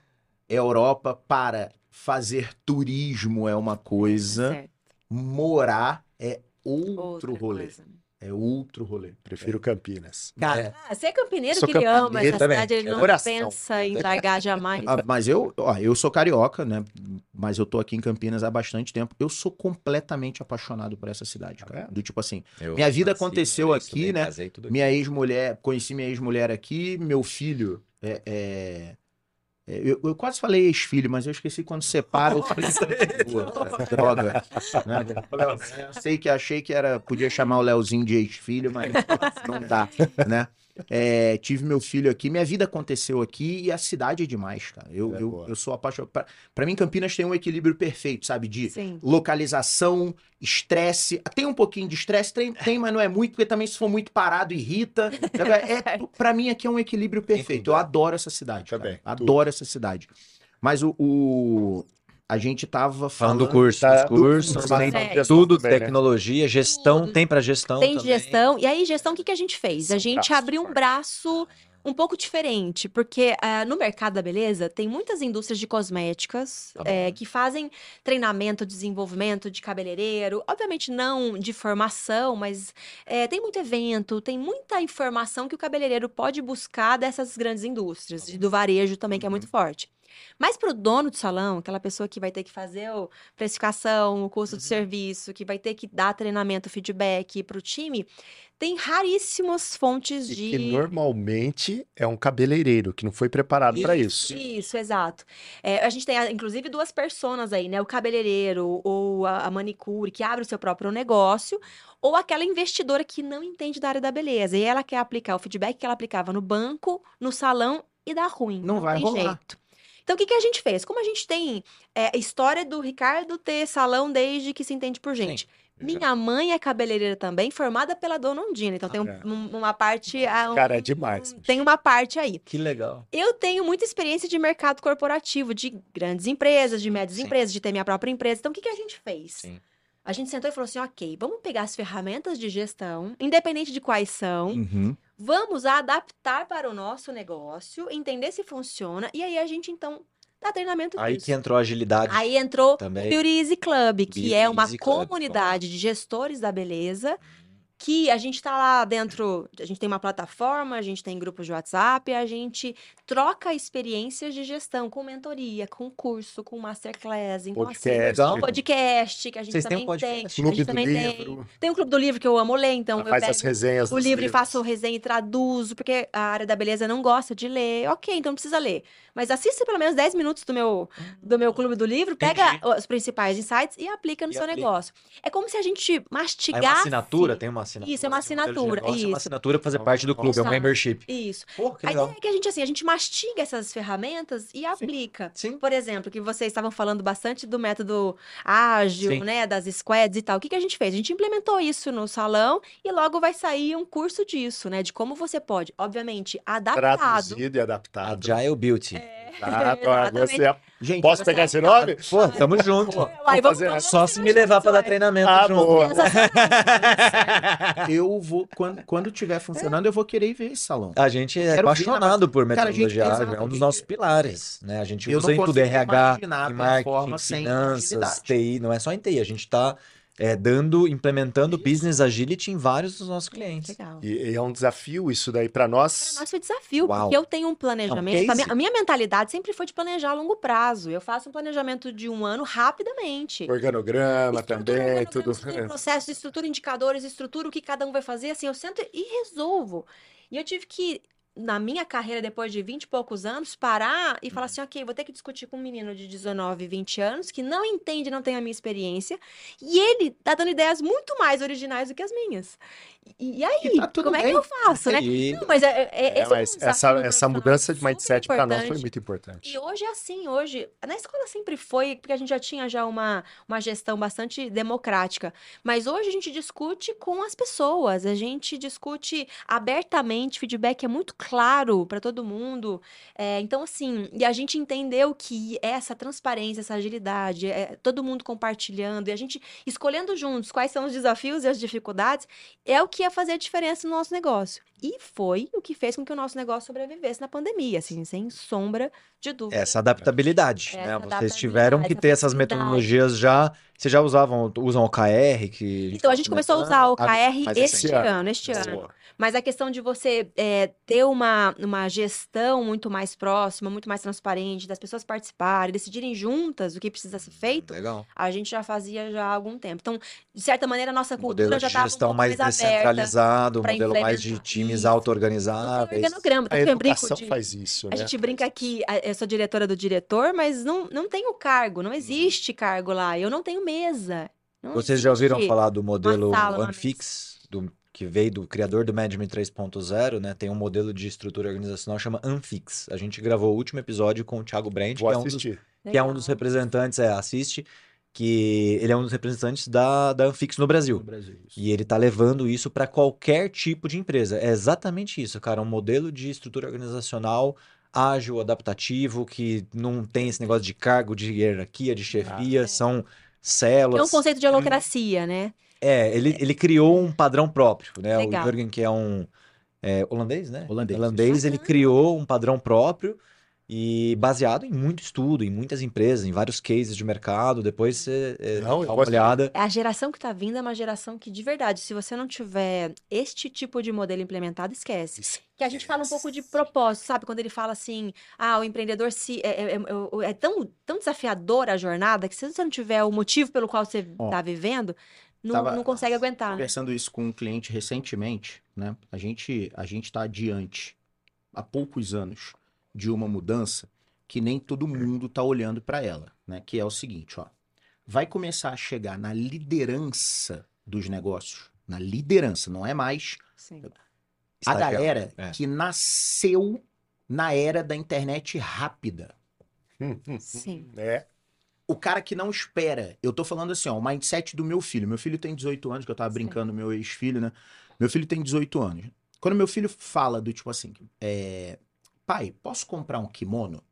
Europa para fazer turismo é uma coisa, Certo, morar é outro outra rolê. coisa. É outro rolê. Prefiro Campinas. Cara, Ah, você é campineiro Sou que ele ama essa também. cidade, ele É não coração. pensa em largar jamais. (laughs) Ah, mas eu, ó, eu sou carioca, né? Mas eu tô aqui em Campinas há bastante tempo. Eu sou completamente apaixonado por essa cidade, cara. É? Do tipo assim, Eu Minha vida nasci, aconteceu eu aqui, estudei, né? minha ex-mulher, conheci minha ex-mulher aqui, meu filho é. é- é, eu, eu quase falei ex-filho, mas eu esqueci quando separa. Eu falei, "Pô, cara, droga. né? Sei que achei que era, podia chamar o Leozinho de ex-filho, mas (laughs) não dá, né? É, tive meu filho aqui, minha vida aconteceu aqui e a cidade é demais, cara. Eu, É eu, boa. eu sou apaixonado. Pra, pra mim, Campinas tem um equilíbrio perfeito, sabe? De Sim. localização, estresse. Tem um pouquinho de estresse, tem, tem, mas não é muito, porque também se for muito parado, irrita. (laughs) É, para mim aqui é um equilíbrio perfeito. Eu adoro essa cidade. cara. Também, Adoro essa cidade. Mas o, o- a gente tava Falando falando do curso, Tá, dos cursos, tem gestão tudo, também, né? tecnologia, gestão, Tudo. tem pra gestão Tem também. gestão. E aí, gestão, o que, que a gente fez? A gente braços abriu um braço um pouco diferente, porque ah, no mercado da beleza tem muitas indústrias de cosméticas Tá eh, que fazem treinamento, desenvolvimento de cabeleireiro. Obviamente não de formação, mas eh, tem muito evento, tem muita informação que o cabeleireiro pode buscar dessas grandes indústrias, e do varejo também, que é muito forte. Mas para o dono do salão, aquela pessoa que vai ter que fazer a precificação, o custo do serviço, que vai ter que dar treinamento, feedback para o time, tem raríssimas fontes E de. que normalmente é um cabeleireiro que não foi preparado para isso. Isso, exato. É, a gente tem, ah, inclusive, duas personas aí, né? O cabeleireiro ou a, a manicure, que abre o seu próprio negócio, ou aquela investidora que não entende da área da beleza. E ela quer aplicar o feedback que ela aplicava no banco, no salão e dá ruim. Não vai tem rolar. jeito. Então, o que, que a gente fez? Como a gente tem é, a história do Ricardo ter salão desde que se entende por gente. Minha mãe é cabeleireira também, formada pela Dona Ondina. Então, tem um- É. um- uma parte... ah, um- Cara, é demais. bicho. Tem uma parte aí. Que legal. Eu tenho muita experiência de mercado corporativo, de grandes empresas, de médias Sim. empresas, de ter minha própria empresa. Então, o que, que a gente fez? Sim. A gente sentou e falou assim: ok, vamos pegar as ferramentas de gestão, independente de quais são, Uhum. Vamos adaptar para o nosso negócio, entender se funciona, e aí a gente, então, dá treinamento Aí disso. que entrou a agilidade Aí entrou também. Beauty Easy Club, que Beauty é uma Easy Club, comunidade de gestores da beleza, que a gente tá lá dentro, a gente tem uma plataforma, a gente tem grupos de WhatsApp, a gente troca experiências de gestão com mentoria, com curso, com masterclass, então assim, Podcast. podcast que a gente Vocês têm também um podcast? tem. a Clube gente do também tem. livro. Tem o clube do livro que eu amo ler, então eu faz pego as resenhas o livro e faço resenha e traduzo, porque a área da beleza não gosta de ler. Ok, então não precisa ler. Mas assista pelo menos 10 minutos do meu, do meu clube do livro, pega Entendi. os principais insights e aplica no E seu aplica. negócio. É como se a gente Aí mastigasse. uma assinatura, tem uma Tem assinatura. Isso, é uma assinatura, negócio É uma isso. assinatura pra fazer parte do clube, é um Exato. membership. Isso. Pô, que A legal. ideia é que a gente, assim, a gente mastiga essas ferramentas e aplica. Sim. Por exemplo, que vocês estavam falando bastante do método ágil, Sim. né? Das squads e tal. O que, que a gente fez? A gente implementou isso no salão e logo vai sair um curso disso, né? De como você pode, obviamente, adaptado. Traduzido e adaptado. Agile Beauty. Exato. (laughs) Agora Exatamente. você- Gente, Posso pegar esse nome? Pô, tamo junto. Uai, vamos- fazer vamos- Só se me levar pra dar treinamento Ah, junto. boa. eu vou, quando, quando tiver funcionando, eu vou querer ir ver esse salão. A gente é Quero apaixonado por Cara, gente- metodologia ágil, exato, é um dos gente. nossos pilares, né? A gente Eu usa em tudo, RH, em marketing, finanças. TI, não é só em TI, a gente tá é, dando, implementando business agility em vários dos nossos clientes. Legal. E, e é um desafio isso daí pra Para nós. nós foi desafio, Uau. porque eu tenho um planejamento. case. a, minha, a minha mentalidade sempre foi de planejar a longo prazo. Eu faço um planejamento de um ano rapidamente. Organograma Estrutura também, organograma, tudo. processo, estrutura indicadores, estrutura o que cada um vai fazer, assim, eu sento e resolvo. E eu tive que, na minha carreira, depois de 20 e poucos anos, parar e falar assim, ok, vou ter que discutir com um menino de 19, 20 anos, que não entende, não tem a minha experiência, e ele tá dando ideias muito mais originais do que as minhas. E, e aí, E tá como é bem. que eu faço, né? E Não, mas é, é, É, é um mas desafio essa, essa mudança de mindset para nós foi muito importante. E hoje é assim, hoje. Na escola sempre foi, porque a gente já tinha já uma, uma gestão bastante democrática. Mas hoje a gente discute com as pessoas, a gente discute abertamente, feedback é muito claro para todo mundo. É, então, assim, e a gente entendeu que essa transparência, essa agilidade, é, todo mundo compartilhando, e a gente escolhendo juntos quais são os desafios e as dificuldades, é o que ia fazer a diferença no nosso negócio. E foi o que fez com que o nosso negócio sobrevivesse na pandemia, assim, sem sombra de dúvida. essa adaptabilidade, Essa né? Vocês adaptabilidade, tiveram que ter essas metodologias já. Vocês já usavam, usam OKR? Que Então, a gente começou a usar o Ah, este ano. ano, este ano. Boa. Mas a questão de você é, ter uma, uma gestão muito mais próxima, muito mais transparente, das pessoas participarem, decidirem juntas o que precisa ser feito, Legal. a gente já fazia já há algum tempo. Então, de certa maneira, a nossa modelo cultura já de estava um gestão pouco mais mais, descentralizado, um modelo mais de times auto-organizáveis. Organograma, A eu brinco educação de... faz isso, A né? gente brinca que a- eu sou diretora do diretor, mas não, não tenho cargo, não existe cargo lá. Eu não tenho mesa. Não Vocês já ouviram falar do modelo Unfix, do, que veio do criador do Management 3.0, né? Tem um modelo de estrutura organizacional que chama Unfix. A gente gravou o último episódio com o Thiago Vou que é, um dos, que é um dos representantes, é, assiste, que ele é um dos representantes da, da Unfix no Brasil. No Brasil. E ele tá levando isso para qualquer tipo de empresa. É exatamente isso, cara. Um modelo de estrutura organizacional ágil, adaptativo, que não tem esse negócio de cargo, de hierarquia, de chefia, são É células. um conceito de holocracia, né? É, ele, ele criou um padrão próprio, né? Legal. O Jürgen, que é um é, holandês, né? Holandês, ele criou um padrão próprio e baseado em muito estudo, em muitas empresas, em vários cases de mercado. Depois você é, Não, dá uma gosto- olhada. A geração que tá vindo é uma geração que, de verdade, se você não tiver este tipo de modelo implementado, esquece. Que a gente fala um pouco de propósito, sabe? Quando ele fala assim, ah, o empreendedor se é, é- é- é tão, tão desafiadora a jornada que se você não tiver o motivo pelo qual você Ó, tá vivendo, não, tava- não consegue aguentar. né? Conversando isso com um cliente recentemente, né? A gente a gente está adiante há poucos anos de uma mudança que nem todo mundo está olhando para ela, né? Que é o seguinte, ó, vai começar a chegar na liderança dos negócios, na liderança, não é mais Sim. a estagiário. galera É. que nasceu na era da internet rápida. Sim. É. O cara que não espera. Eu tô falando assim, ó, o mindset do meu filho. Meu filho tem 18 anos, que eu tava Sim. brincando, meu ex-filho, né? Meu filho tem 18 anos. Quando meu filho fala do tipo assim, é, pai, posso comprar um kimono?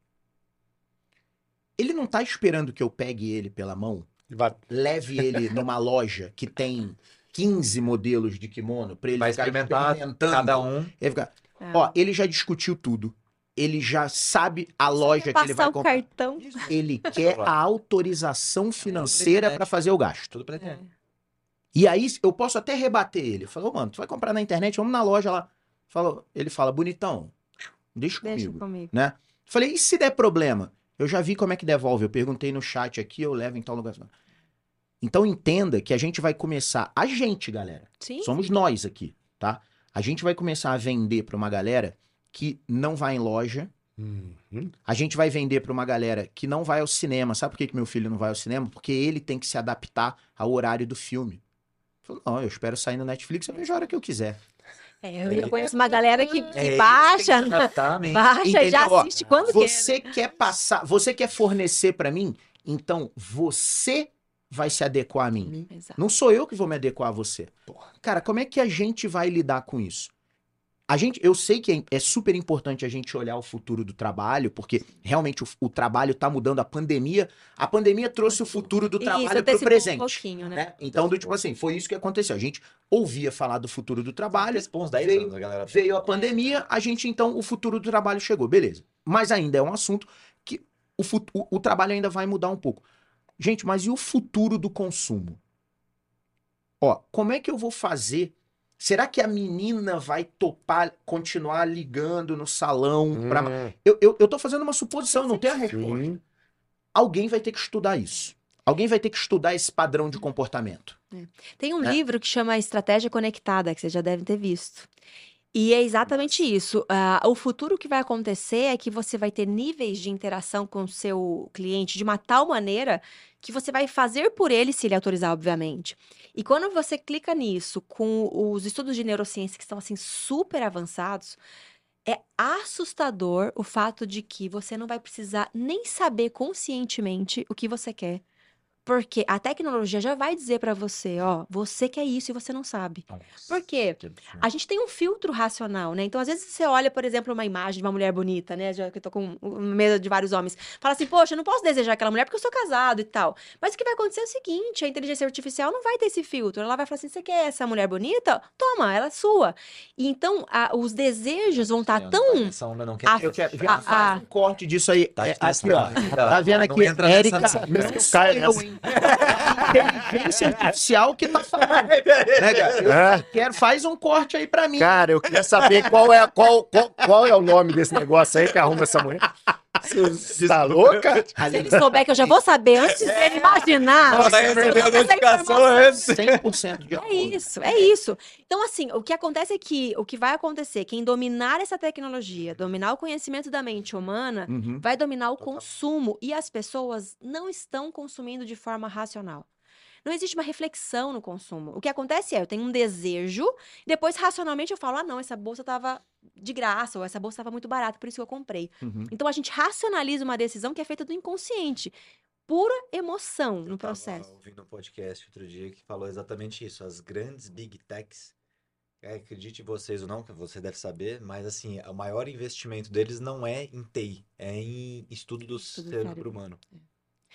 Ele não tá esperando que eu pegue ele pela mão, Vai- leve ele numa (laughs) loja que tem 15 modelos de kimono pra ele Vai ficar experimentar experimentando. Cada um. Ele fica, É. ó, ele já discutiu tudo. Ele já sabe a loja que ele vai Passar o comprar. cartão. Ele quer a autorização financeira internet. para fazer o gasto. Tudo pra dentro. E aí eu posso até rebater ele. Falou, mano, tu vai comprar na internet, vamos na loja lá. Falou, ele fala, bonitão, deixa Deixa comigo, comigo. né? Falei, e se der problema? Eu já vi como é que devolve. Eu perguntei no chat aqui, eu levo em tal lugar. Então entenda que a gente vai começar, a gente, galera, Sim. somos nós aqui, tá? A gente vai começar a vender para uma galera que não vai em loja, Uhum. a gente vai vender para uma galera que não vai ao cinema. Sabe por que, que meu filho não vai ao cinema? Porque ele tem que se adaptar ao horário do filme. Falou, não, eu espero sair no Netflix, eu vejo a hora que eu quiser. É, eu conheço uma galera que, que É, baixa, que mente. baixa e já assiste quando quer. Você quer passar, você quer fornecer pra mim, então você vai se adequar a mim. Exato. Não sou eu que vou me adequar a você. Cara, como é que a gente vai lidar com isso? A gente, eu sei que é, é super importante a gente olhar o futuro do trabalho, porque realmente o, o trabalho tá mudando. A pandemia, a pandemia trouxe o futuro do trabalho pro antecipou presente. Um pouquinho, né? né? Então, do tipo assim, foi isso que aconteceu. A gente ouvia falar do futuro do trabalho, 10 veio- anos, a galera. veio a pandemia, a gente então, o futuro do trabalho chegou, beleza. Mas ainda é um assunto que o, o, o trabalho ainda vai mudar um pouco. Gente, mas e o futuro do consumo? Ó, como é que eu vou fazer? Será que a menina vai topar continuar ligando no salão? Pra... Hum, Eu, eu, eu tô fazendo uma suposição, não tem a resposta. Alguém vai ter que estudar isso. Alguém vai ter que estudar esse padrão de comportamento. Tem um É. livro que chama Estratégia Conectada, que vocês já devem ter visto. E é exatamente isso. Ah, o futuro que vai acontecer é que você vai ter níveis de interação com o seu cliente de uma tal maneira que você vai fazer por ele, se ele autorizar, obviamente. E quando você clica nisso com os estudos de neurociência que estão assim super avançados, é assustador o fato de que você não vai precisar nem saber conscientemente o que você quer. Porque a tecnologia já vai dizer pra você, ó, você quer isso e você não sabe. Por quê? A gente tem um filtro racional, né? Então, às vezes, você olha, por exemplo, uma imagem de uma mulher bonita, né? Já que eu tô com medo de vários homens. Fala assim, poxa, eu não posso desejar aquela mulher porque eu sou casado e tal. Mas o que vai acontecer é o seguinte: a inteligência artificial não vai ter esse filtro. Ela vai falar assim: você quer essa mulher bonita? Toma, ela é sua. E então, a- os desejos vão estar tão. Essa onda não quer. Ah, Eu quero, faz ah. um corte disso aí. Tá É, aqui, ó. né? Tá vendo Não aqui? Érica, (laughs) nessa- não cai eu, nessa. Inteligência artificial que tá falando. (laughs) Né, cara? É, Quero, faz um corte aí pra mim. cara, eu queria saber qual é, qual, qual, qual é o nome desse negócio aí que arruma essa mulher. Você tá louca? Se ele souber que eu já vou saber antes de ele imaginar. Ela vai receber a notificação antes. 100% de É acordo. isso, é isso. Então, assim, o que acontece é que o que vai acontecer, quem dominar essa tecnologia, dominar o conhecimento da mente humana, Uhum. vai dominar o consumo e as pessoas não estão consumindo de forma racional. Não existe uma reflexão no consumo. O que acontece é, eu tenho um desejo, e depois racionalmente eu falo, ah, não, essa bolsa estava de graça, ou essa bolsa estava muito barata, por isso que eu comprei. Uhum. Então a gente racionaliza uma decisão que é feita do inconsciente. Pura emoção no Eu tava processo. ouvindo um podcast outro dia que falou exatamente isso. As grandes big techs, é, acredite vocês ou não, que você deve saber, mas assim, o maior investimento deles não é em TI, é em estudo do Estudo do cérebro cérebro. humano.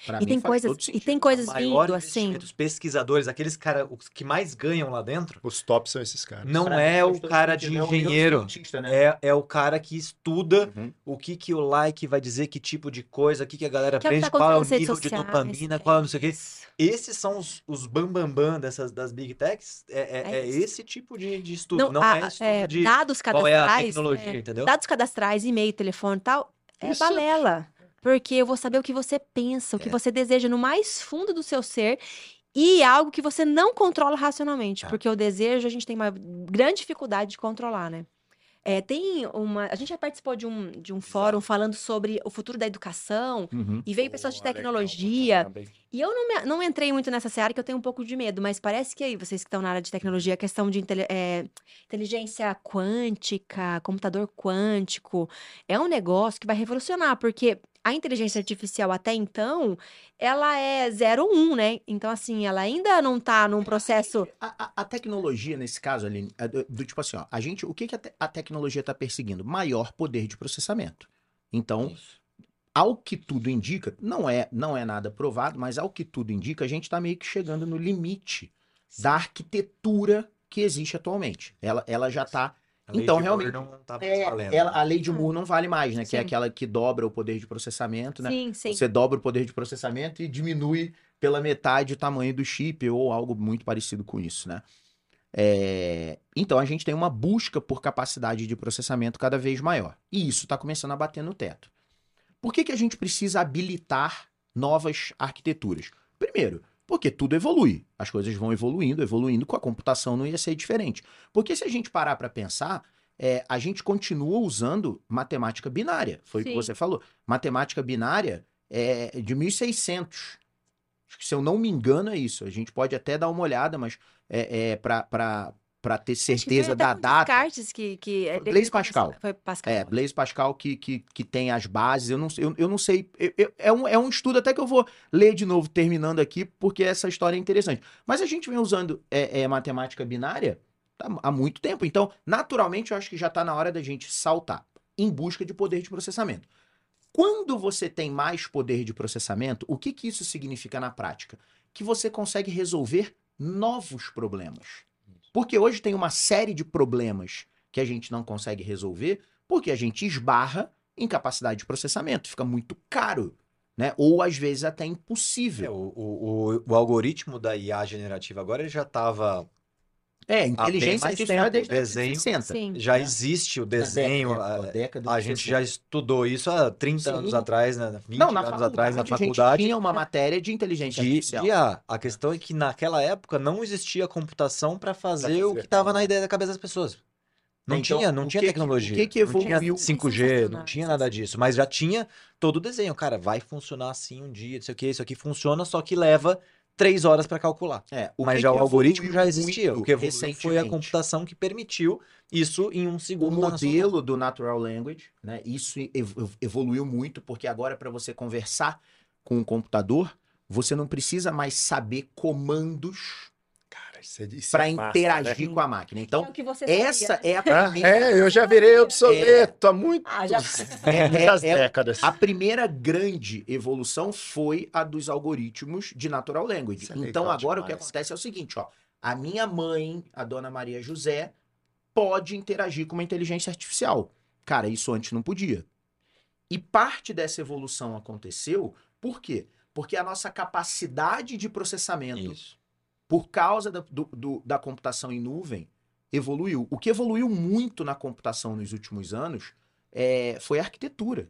Pra E mim tem faz coisas, todo e tem coisas vindo assim. os pesquisadores, aqueles caras os que mais ganham lá dentro, Os tops são esses caras. não Pra é mim o cara de. É engenheiro. neurocientista, né? É, é o cara que estuda Uhum. o que que o like vai dizer, que tipo de coisa, o que que a galera Que é aprende, tá qual é o nível redes de sociais, dopamina, qual é o não sei o quê. Esses são os, os bambambam dessas, das big techs. É, é, É é esse tipo de, de estudo, não, a- é estudo é, de dados qual é a cadastrais. tecnologia, é, entendeu? dados cadastrais, e-mail, telefone e tal, é Isso. balela. Porque eu vou saber o que você pensa, o que É. você deseja no mais fundo do seu ser. E algo que você não controla racionalmente. É. Porque o desejo a gente tem uma grande dificuldade de controlar, né? É, tem uma. A gente já participou de um, de um fórum falando sobre o futuro da educação. Uhum. E veio pessoas de legal pra tecnologia. hein? E eu não, me- não entrei muito nessa seara que eu tenho um pouco de medo, mas parece que aí, vocês que estão na área de tecnologia, a questão de é, inteligência quântica, computador quântico, é um negócio que vai revolucionar, porque a inteligência artificial até então, ela é 01, né? Então, assim, ela ainda não tá num processo. A, a- a tecnologia, nesse caso, Aline, é do, do tipo assim, ó, a gente, o que, que a, te- a tecnologia está perseguindo? Maior poder de processamento. Então, ao que tudo indica, não é, não é nada provado, mas ao que tudo indica, a gente está meio que chegando no limite da arquitetura que existe atualmente. Ela, ela já está A lei então, de realmente, Moore não tá É, ela- a lei de Moore não vale mais, né? Que é Sim. aquela que dobra o poder de processamento, né? Sim, sim. Você dobra o poder de processamento e diminui pela metade o tamanho do chip ou algo muito parecido com isso, né? É, Então a gente tem uma busca por capacidade de processamento cada vez maior. E isso está começando a bater no teto. Por que, que a gente precisa habilitar novas arquiteturas? Primeiro, porque tudo evolui. As coisas vão evoluindo, evoluindo, com a computação não ia ser diferente. Porque se a gente parar para pensar, é, a gente continua usando matemática binária. Foi o que você falou. Matemática binária é de 1600. Acho que, se eu não me engano, é isso. A gente pode até dar uma olhada, mas é, é para para ter certeza da data. Descartes que, que é, Blaise Pascal. Foi Pascal. É, Blaise Pascal que, que, que tem as bases. Eu não, eu, eu não sei. eu- eu- é, um, é um estudo até que eu vou ler de novo, terminando aqui, porque essa história é interessante. Mas a gente vem usando é, é, matemática binária há, há muito tempo. Então, naturalmente, eu acho que já está na hora da gente saltar em busca de poder de processamento. Quando você tem mais poder de processamento, o que, que isso significa na prática? Que você consegue resolver novos problemas. Porque hoje tem uma série de problemas que a gente não consegue resolver porque a gente esbarra em capacidade de processamento, fica muito caro, né? Ou às vezes até É, impossível. o, o, o, o algoritmo da IA generativa agora ele já estava. É, inteligência artificial desde desenho. 60. Sim. Já É. existe o desenho. A, a década a de gente 60. já estudou isso há 30 Sim. anos atrás, né? 20 Não, na anos faculdade, atrás na a faculdade. tinha uma matéria de inteligência De, artificial. de IA. A questão é que naquela época não existia computação para fazer o fazer. que estava na ideia da cabeça das pessoas. Não Então, tinha, não o tinha que tecnologia. o que que Não tinha evoluiu? 5G, não tinha nada disso. Mas já tinha todo o desenho. Cara, vai funcionar assim um dia, não sei o que, isso aqui funciona, só que leva três horas para calcular. É, o Mas que já que o algoritmo já existia. O que evoluiu foi a computação que permitiu isso em um O segundo. nossa modelo do Natural Language, né? Isso ev- evoluiu muito, porque agora, para você conversar com um computador, você não precisa mais saber comandos Cara, isso é, isso para é massa, interagir né? com a máquina. É Então, o que você essa sabia. é a Ah, (laughs) primeira, é, eu já virei obsoleto há muitos Ah, já- (laughs) (laughs) é- muitas é- décadas. a primeira grande evolução foi a dos algoritmos de Natural Language. É então, agora o que demais. acontece é o seguinte, ó. A minha mãe, a dona Maria José, pode interagir com uma inteligência artificial. Cara, isso antes não podia. E parte dessa evolução aconteceu, por quê? Porque a nossa capacidade de processamento Isso. Por causa da, do- do- da computação em nuvem, evoluiu. O que evoluiu muito na computação nos últimos anos é, foi a arquitetura.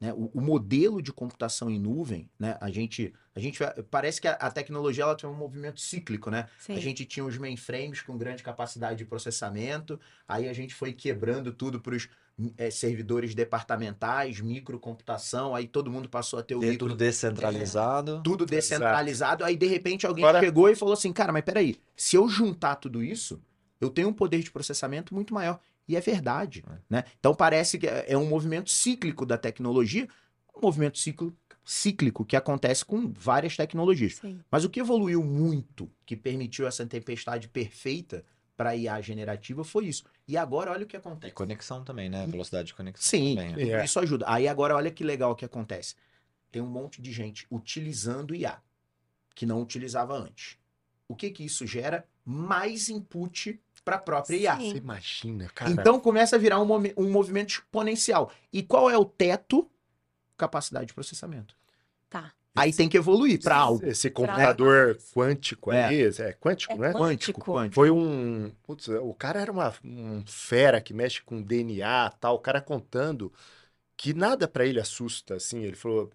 né? O, o modelo de computação em nuvem, né? a gente, a gente parece que a, a tecnologia ela tem um movimento cíclico, né? Sim. A gente tinha os mainframes com grande capacidade de processamento, aí a gente foi quebrando tudo para os servidores departamentais, microcomputação, aí todo mundo passou a ter o micro tudo descentralizado. tudo descentralizado. Aí, de repente, alguém Agora- chegou e falou assim: cara, mas peraí, se eu juntar tudo isso, eu tenho um poder de processamento muito maior. E é verdade. Né? Então, parece que é é um movimento cíclico da tecnologia, um movimento ciclo, cíclico que acontece com várias tecnologias. Sim. Mas o que evoluiu muito, que permitiu essa tempestade perfeita para IA generativa, foi isso. E agora, olha o que E acontece. conexão também, né? Velocidade de conexão. Sim, também, né? É. isso ajuda. Aí agora olha que legal que acontece. Tem um monte de gente utilizando IA que não utilizava antes. O que que isso gera? Mais input para a própria IA. Sim. Você imagina, cara. Então começa a virar um, um movimento exponencial. E qual é o teto? Capacidade de processamento. Tá. Aí tem que evoluir para algo. Esse computador quântico É. aí, é quântico, É né? quântico. quântico. Foi um. Putz, o cara era uma um fera que mexe com DNA tal. O cara contando que nada pra ele assusta, assim. Ele falou.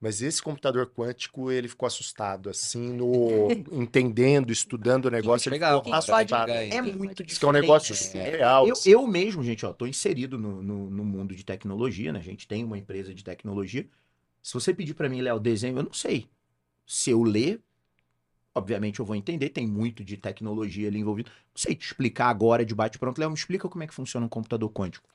Mas esse computador quântico, ele ficou assustado, assim, no (laughs) entendendo, estudando o negócio. Ele chegar ficou vai assustado. aí. É muito que é um negócio diferente. surreal. Eu, assim. eu mesmo, gente, ó, tô inserido no, no, no mundo de tecnologia, né? A gente tem uma empresa de tecnologia. Se você pedir pra mim, Léo, desenho, eu não sei. Se eu ler, obviamente eu vou entender, tem muito de tecnologia ali envolvido. Não sei te explicar agora de bate-pronto. Léo, me explica como é que funciona um computador quântico.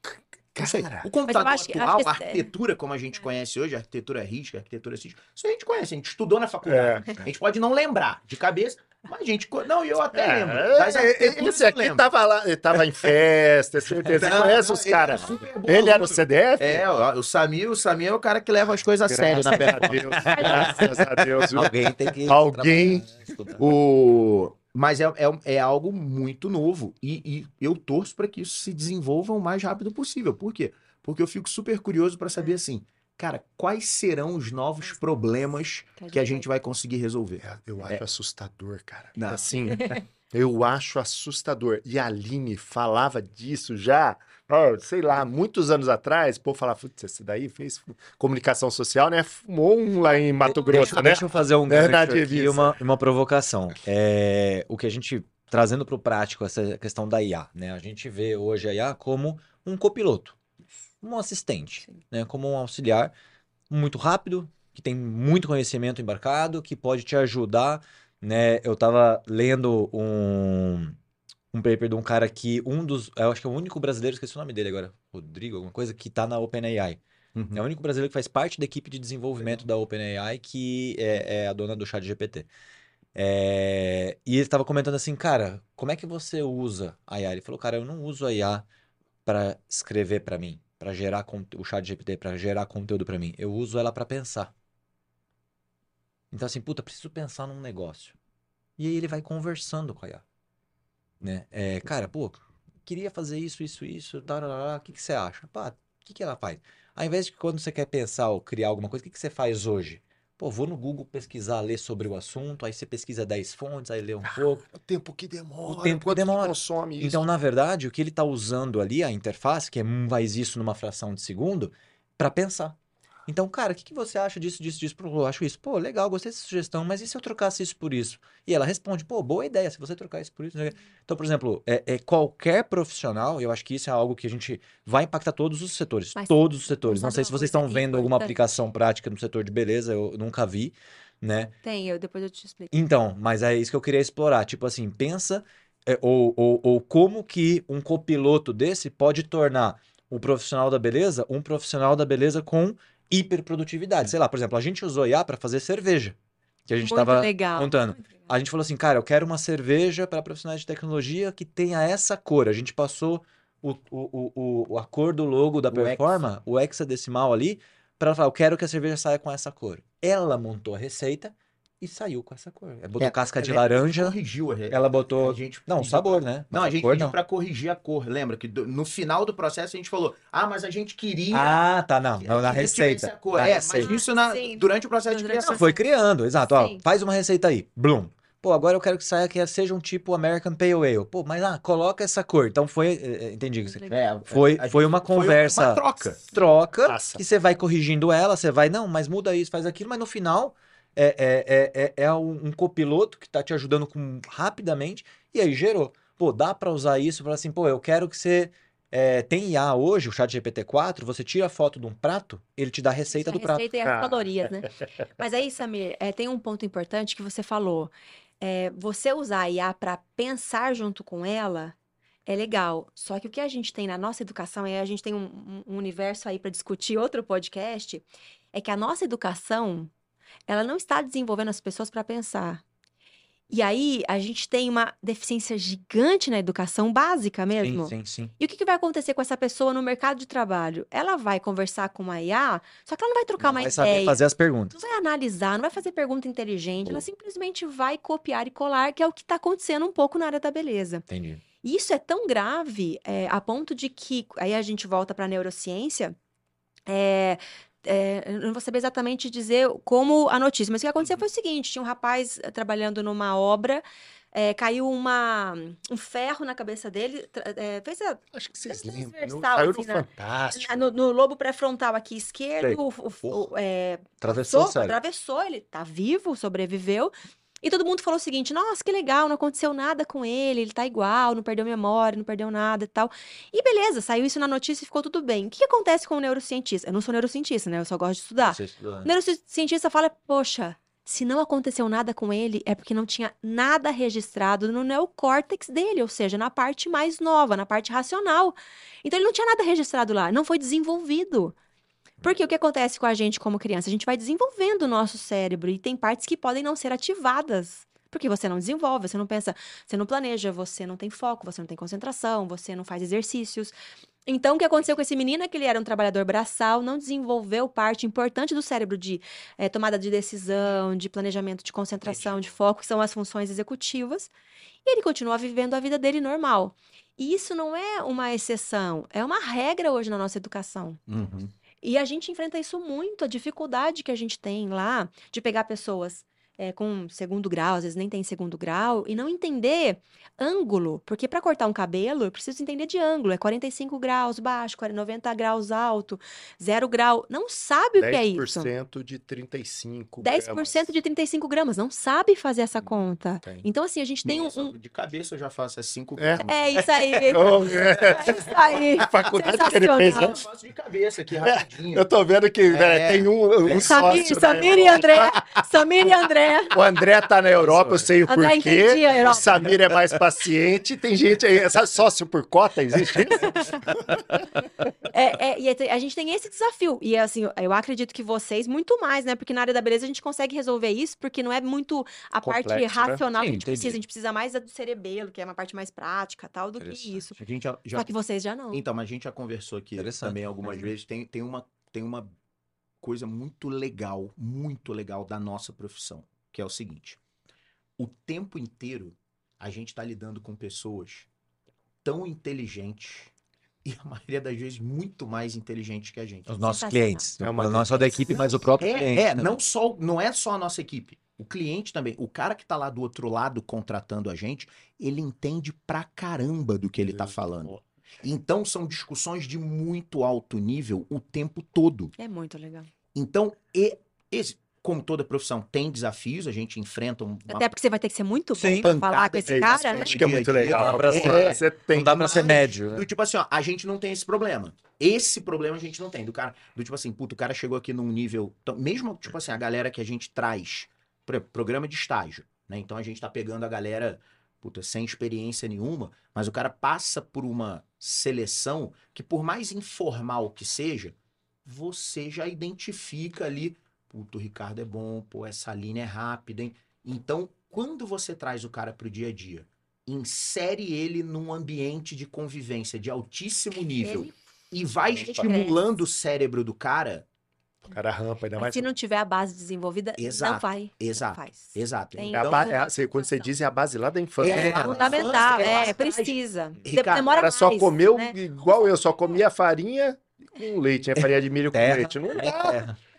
Não sei. Cara, O computador atual, acho que- a arquitetura como a gente conhece hoje, a arquitetura RISC, a arquitetura CISC, isso a gente conhece, a gente estudou na faculdade. É. A gente pode não lembrar de cabeça, mas a gente... Não, eu até É, lembro. é, é, arquiteturas esse aqui lembro. tava lá, ele tava em festa, certeza. Você Não, conhece não, os caras? é. Ele era o CDF? É, ó, o Samir, o Samir é o cara que leva as coisas a sério na Graças perna. a Deus, graças a Deus. Alguém tem que. Alguém- né? O... Mas é, é, é algo muito novo. E, e eu torço para que isso se desenvolva o mais rápido possível. Por quê? Porque eu fico super curioso para saber assim, cara, quais serão os novos problemas que a gente vai conseguir resolver? É, Eu acho assustador, cara. Não. Assim, (laughs) eu acho assustador. E a Aline falava disso já, sei lá, muitos anos atrás. Pô, falava, putz, esse daí fez comunicação social, né? Fumou um lá em Mato Grosso, deixa, né? deixa eu fazer um É, gancho na aqui, uma, uma provocação. É, o que a gente, trazendo para o prático, essa questão da IA, né? A gente vê hoje a IA como um copiloto, um assistente, Sim. né? Como um auxiliar muito rápido, que tem muito conhecimento embarcado, que pode te ajudar, né? Eu tava lendo um, um paper de um cara que um dos, eu acho que é o único brasileiro, esqueci o nome dele agora, Rodrigo, alguma coisa, que tá na OpenAI. Uhum. É o único brasileiro que faz parte da equipe de desenvolvimento da OpenAI, que é, é a dona do chat GPT. É, e ele estava comentando assim, cara, como é que você usa a IA? Ele falou, cara, eu não uso a IA para escrever para mim, para gerar conte- o chat GPT, para gerar conteúdo para mim. Eu uso ela para pensar. Então assim, puta, preciso pensar num negócio. E aí ele vai conversando com a IA. Né? É, cara, pô, queria fazer isso, isso, isso, tarará, o que que você acha? Pá, o que que ela faz? Ao invés de que quando você quer pensar ou criar alguma coisa, o que que você faz hoje? Pô, vou no Google pesquisar, ler sobre o assunto, aí você pesquisa 10 fontes, aí lê um pouco. O tempo que demora. O tempo que demora. consome isso. Então, na verdade, o que ele está usando ali, a interface, que é, faz isso numa fração de segundo, para pensar. Então, cara, o que, que você acha disso, disso, disso? Eu acho isso. Pô, legal, gostei dessa sugestão, mas e se eu trocasse isso por isso? E ela responde, pô, boa ideia, se você trocar isso por isso. quê. Então, por exemplo, é, é qualquer profissional, eu acho que isso é algo que a gente vai impactar todos os setores. Mas todos os setores. Não sei se vocês estão vendo alguma aplicação prática no setor de beleza, eu nunca vi, né? Tem, eu, depois eu te explico. Então, mas é isso que eu queria explorar. Tipo assim, pensa é, ou, ou, ou como que um copiloto desse pode tornar o profissional da beleza um profissional da beleza com hiperprodutividade. Sei lá, por exemplo, a gente usou IA para fazer cerveja, que a gente estava legal. contando. A gente falou assim, cara, eu quero uma cerveja para profissionais de tecnologia que tenha essa cor. A gente passou o, o, o, o- a cor do logo da O Performa, o hexadecimal ali, para ela falar, eu quero que a cerveja saia com essa cor. Ela montou a receita e saiu com essa cor. Ela botou É, casca de laranja, Corrigiu a ela botou... a gente Não, sabor, pra- né? Não, Mas a gente pediu pra corrigir a cor. Lembra que do- no final do processo a gente falou: ah, mas a gente queria. Ah, tá, não. não, na receita. a cor. Na É, receita. mas isso na- Sim. durante o processo de criação. Não, foi criando, exato. Ó, faz uma receita aí. Blum. Pô, agora eu quero que saia que seja um tipo American Pale Ale. Pô, mas ah, coloca essa cor. Então foi, eh, eh, entendi. É, Foi, a foi uma conversa. uma troca. Troca, Massa. que você vai corrigindo ela, você vai, não, mas muda isso, faz aquilo, mas no final é, é, é, é, é um, um copiloto que tá te ajudando com, rapidamente, e aí gerou. Pô, dá pra usar isso para assim, pô, eu quero que você. eh, tem IA hoje, o chat GPT-4, você tira a foto de um prato, ele te dá a receita Isso, do a prato. receita e as Ah. calorias, né? (laughs) Mas aí, Samir, é, tem um ponto importante que você falou. É, você usar a IA para pensar junto com ela é legal. Só que o que a gente tem na nossa educação, e a gente tem um, um- um universo aí para discutir outro podcast, é que a nossa educação, ela não está desenvolvendo as pessoas para pensar. E aí, a gente tem uma deficiência gigante na educação básica mesmo. Sim, sim, sim. E o que, que vai acontecer com essa pessoa no mercado de trabalho? Ela vai conversar com uma IA, só que ela não vai trocar Não uma vai saber ideia, fazer as perguntas. não vai analisar, não vai fazer pergunta inteligente, ela simplesmente vai copiar e colar, que é o que está acontecendo um pouco na área da beleza. Entendi. E isso é tão grave, é, a ponto de que, aí a gente volta para a neurociência, é, é, eu não vou saber exatamente dizer como a notícia, mas o que aconteceu foi o seguinte: tinha um rapaz eh, trabalhando numa obra, é, caiu uma, um ferro na cabeça dele, é, fez a- Acho que vocês lembram. transversal, Saiu assim, no na- Fantástico. no, no lobo pré-frontal aqui esquerdo, o, o- o- é, Atravessou Passou, atravessou, ele tá vivo, sobreviveu. E todo mundo falou o seguinte: nossa, que legal, não aconteceu nada com ele, ele tá igual, não perdeu memória, não perdeu nada e tal. E beleza, saiu isso na notícia e ficou tudo bem. O que, que acontece com o neurocientista? Eu não sou neurocientista, né? Eu só gosto de estudar. Estudou, né? O neurocientista fala: poxa, se não aconteceu nada com ele, é porque não tinha nada registrado no neocórtex dele, ou seja, na parte mais nova, na parte racional. Então ele não tinha nada registrado lá, não foi desenvolvido. Porque o que acontece com a gente como criança? A gente vai desenvolvendo o nosso cérebro e tem partes que podem não ser ativadas. Porque você não desenvolve, você não pensa, você não planeja, você não tem foco, você não tem concentração, você não faz exercícios. Então, o que aconteceu com esse menino é que ele era um trabalhador braçal, não desenvolveu parte importante do cérebro de eh, tomada de decisão, de planejamento de concentração, de foco, que são as funções executivas. E ele continua vivendo a vida dele normal. E isso não é uma exceção, é uma regra hoje na nossa educação. Uhum. E a gente enfrenta isso muito, a dificuldade que a gente tem lá de pegar pessoas é, com segundo grau, às vezes nem tem segundo grau, e não entender ângulo, porque para cortar um cabelo eu preciso entender de ângulo, é 45 graus baixo, 90 graus alto, zero grau, não sabe o que é isso. 10% de 35 10% de 35 gramas, não sabe fazer essa conta. Tem. Então, assim, a gente tem um. Nossa, um- De cabeça eu já faço é 5 É. É isso aí. (laughs) É. É isso aí. (laughs) A faculdade que ele fez, né? Eu faço de cabeça aqui, rapidinho. Eu tô vendo que né, É. tem um, um Samir, sócio, né? Samir e André. (laughs) Samir e André. O André tá na Europa, eu sei o André porquê. a O. Samir é mais paciente. Tem gente aí, essa sócio por cota, existe isso? (laughs) É, é, e é- a gente tem esse desafio. E assim, eu acredito que vocês, muito mais, né? Porque na área da beleza a gente consegue resolver isso, porque não é muito a parte Complexo, né? racional que a Sim, gente entendi. precisa. A gente precisa mais da do cerebelo, que é uma parte mais prática tal, do que isso. A gente já, já- Só que vocês já não. Então, mas a gente já conversou aqui também algumas vezes. Tem, tem, uma, tem uma coisa muito legal, muito legal da nossa profissão, que é o seguinte: o tempo inteiro a gente está lidando com pessoas tão inteligentes e a maioria das vezes muito mais inteligentes que a gente. Os nossos clientes. É uma não só da equipe, mas o próprio É, cliente. é, né? não só, não é só a nossa equipe. O cliente também, o cara que tá lá do outro lado contratando a gente, ele entende pra caramba do que ele tá falando. Então são discussões de muito alto nível o tempo todo. É muito legal. Então, e, esse, como toda profissão tem desafios, a gente enfrenta um, uma Até porque você vai ter que ser muito bom pra falar com esse é cara, isso, né? Acho que é muito legal. Não dá pra ser- É, Você tem Não dá pra ser médio, né? Do tipo assim, ó, a gente não tem esse problema. Esse problema a gente não tem. Do cara, do tipo assim, puto, o cara chegou aqui num nível. tão- mesmo, tipo assim, a galera que a gente traz, por exemplo, programa de estágio, né? Então a gente tá pegando a galera, puta, sem experiência nenhuma, mas o cara passa por uma seleção que, por mais informal que seja, você já identifica ali, puto, o Ricardo é bom, pô, essa linha é rápida, hein? Então, quando você traz o cara pro dia a dia, insere ele num ambiente de convivência de altíssimo nível Ele- e vai ele estimulando o cérebro do cara, O cara rampa, ainda mais. se não tiver a base desenvolvida, não Exato. vai. Não exato, faz. exato. Tem- É Então, ba- é a- você- quando você diz é a base lá da infância. É, né? Fundamental, É é, precisa. Ricardo, O Demora cara mais, só comeu né? igual eu, só comia farinha com leite, né? Farinha de milho com leite. Não dá, É.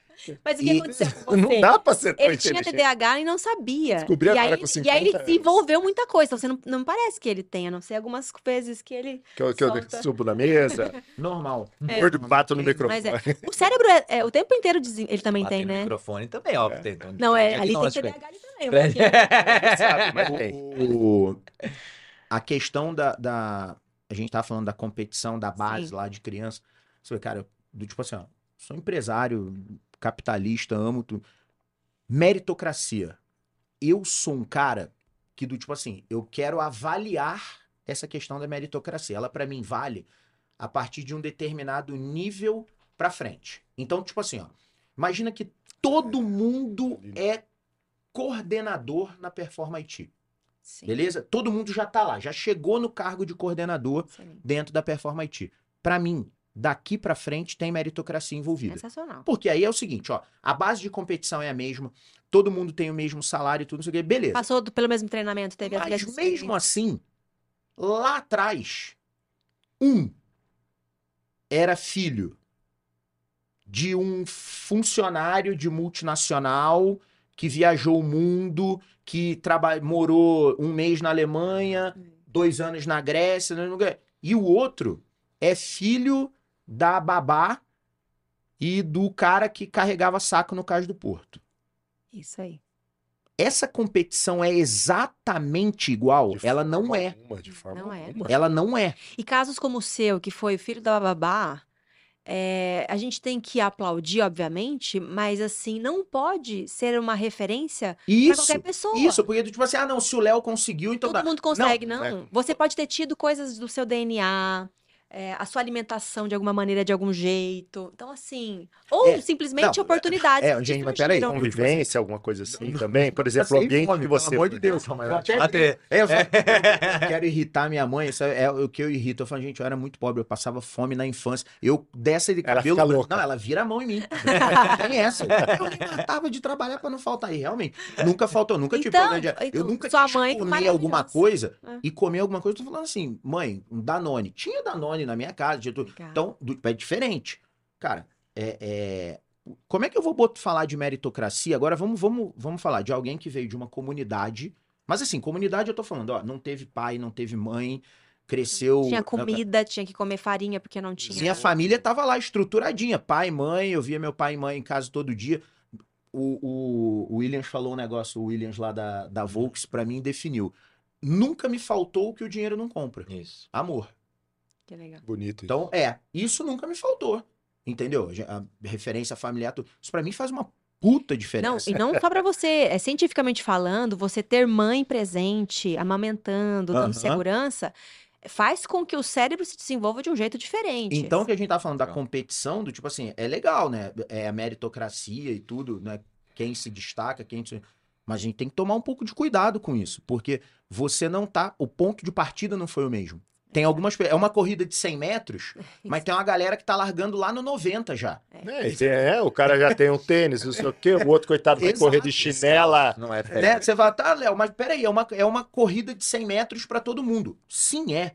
Mas o que E- aconteceu com (laughs) não você? dá pra ser tão Ele tinha. TDAH e não sabia. Descobriu e, agora aí, com e aí ele 50 desenvolveu muita coisa. Então, você não, não parece que ele tenha, a não sei algumas vezes que ele. Que eu, que eu subo na mesa, (laughs) normal. É. gordo, bato no microfone. Mas é. O cérebro é, é o tempo inteiro. desen- Ele também Bater tem, no né? microfone também, ó. Tem, então, Não, é, tem ali tem. TDAH ali também. um Fred. pouquinho. Sabe, mas tem. O- a questão da, da- A gente tava falando da competição da base Sim. lá de criança. Você vê, cara, do tipo assim, ó, sou empresário, capitalista, amo tudo. Meritocracia. Eu sou um cara que, do tipo assim, eu quero avaliar essa questão da meritocracia. Ela, pra mim, vale a partir de um determinado nível pra frente. Então, tipo assim, ó, imagina que todo mundo é coordenador na Performa IT. Sim. Beleza? Todo mundo já tá lá, já chegou no cargo de coordenador Excelente. dentro da Performa IT. Pra mim, daqui pra frente tem meritocracia envolvida. Sensacional. Porque aí é o seguinte, ó, a base de competição é a mesma, todo mundo tem o mesmo salário e tudo, não sei o quê, beleza. Passou do- pelo mesmo treinamento, teve as Mas mesmo assim, lá atrás, um era filho de um funcionário de multinacional que viajou o mundo, que traba- morou um mês na Alemanha, dois anos na Grécia, e o outro é filho da babá e do cara que carregava saco no cais do porto. Isso aí. Essa competição é exatamente igual? De Ela não é. alguma, de forma Não é. Ela não é. E casos como o seu, que foi filho da babá, é, a gente tem que aplaudir, obviamente, mas assim, não pode ser uma referência para qualquer pessoa. Isso, porque tipo assim, ah, não, se o Léo conseguiu, então Todo dá. mundo consegue, não. é. Você pode ter tido coisas do seu DNA, é, a sua alimentação de alguma maneira, de algum jeito. Então, assim. Ou É, simplesmente não, oportunidades. é, gente, mas peraí, Convivência, alguma coisa assim também. Por exemplo, o ambiente fome, que pelo você. amor de. Deus, Eu Samuel. até- Até- É, eu, só, eu quero irritar minha mãe, isso é, o que eu irrito. Eu falo, gente, eu era muito pobre, eu passava fome na infância. Eu dessa de Ela cabelo. fica louca. Não, ela vira a mão em mim. (laughs) Tem essa. Eu me matava de trabalhar pra não faltar. E realmente, nunca faltou, nunca tive Então, problema de. Eu então, nunca sua quis mãe comer alguma coisa É. e comer alguma coisa. Eu tô falando assim, mãe, um Danone. Tinha Danone na minha casa. tinha tudo. Então, do- é diferente. Cara, é, é, como é que eu vou bot- falar de meritocracia? Agora vamos, vamos, vamos falar de alguém que veio de uma comunidade. Mas assim, comunidade eu tô falando, ó, não teve pai, não teve mãe, cresceu. Tinha comida, tinha que comer farinha porque não tinha. Minha família tava lá estruturadinha, pai, mãe, eu via meu pai e mãe em casa todo dia. O, o, o Williams falou um negócio, o Williams lá da, da Volks, pra mim, definiu. Nunca me faltou o que o dinheiro não compra. Isso. Amor. Que legal. Bonito. Então, é, isso nunca me faltou. Entendeu? A referência familiar, tudo. isso pra mim faz uma puta Não, diferença. e não só pra você, é cientificamente falando, você ter mãe presente, amamentando, dando Aham. segurança, faz com que o cérebro se desenvolva de um jeito diferente. Então, o que a gente tá falando da competição, do tipo assim, é legal, né? É a meritocracia e tudo, né? Quem se destaca, quem se... Mas a gente tem que tomar um pouco de cuidado com isso, porque você não tá. O ponto de partida não foi o mesmo. Tem algumas. É uma corrida de 100 metros, (laughs) mas tem uma galera que tá largando lá no 90 já. É, tem- é, o cara já tem um tênis, não sei o quê, o outro, coitado, vai Exato, correr de chinela. Não é fair. Né? Você vai, tá, Léo, mas peraí, é uma, é uma corrida de 100 metros pra todo mundo. Sim, é.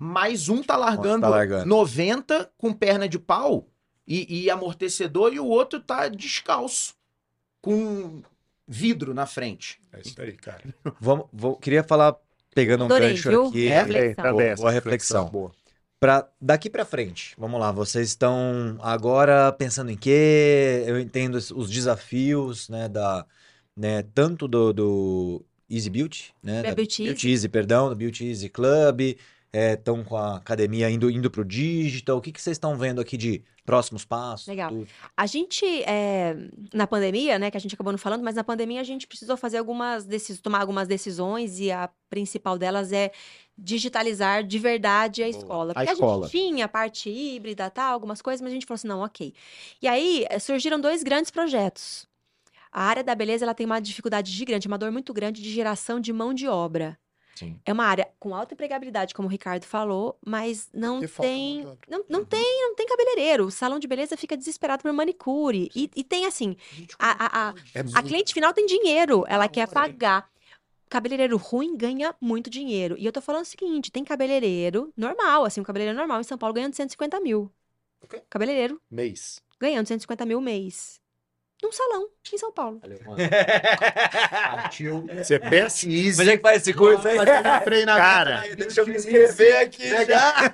Mas um tá largando, tá largando. 90 com perna de pau e, e amortecedor, e o outro tá descalço, com vidro na frente. É isso aí, cara. Vamos, vou- queria falar, pegando um Adorei, gancho viu? aqui. É, Reflexão. também, essa Boa reflexão. Boa. Pra, daqui pra frente, vamos lá, vocês estão agora pensando em quê? Eu entendo os- os desafios, né, da, né, tanto do, do Easy Beauty, né, Da da Beauty Beauty Easy, perdão, do Beauty Easy Club, estão com a academia indo, indo pro digital, o que que vocês estão vendo aqui de próximos passos? Legal. tudo? A gente, é, na pandemia, né, que a gente acabou não falando, mas na pandemia a gente precisou fazer algumas decisões, tomar algumas decisões e a principal delas é digitalizar de verdade a Boa. escola. A Porque a, escola. gente tinha a parte híbrida, tal, algumas coisas, mas a gente falou assim, não, ok. E aí eh, surgiram dois grandes projetos. A área da beleza, ela tem uma dificuldade gigante, uma dor muito grande de geração de mão de obra. Sim. É uma área com alta empregabilidade, como o Ricardo falou, mas não Porque tem, não, não tem, não tem cabeleireiro. O salão de beleza fica desesperado por manicure. E, e tem assim, a, a, a, É a cliente final tem dinheiro, ela quer pagar. Cabeleireiro ruim ganha muito dinheiro. E eu tô falando o seguinte: tem cabeleireiro normal, assim, um cabeleireiro normal em São Paulo ganhando 150 mil. O quê? Cabeleireiro mês. ganhando 150 mil mês. Num salão em São Paulo. (laughs) Partiu. Você pensa Easy. Mas é que faz esse curso aí? Cara, Deixa eu me inscrever aqui já.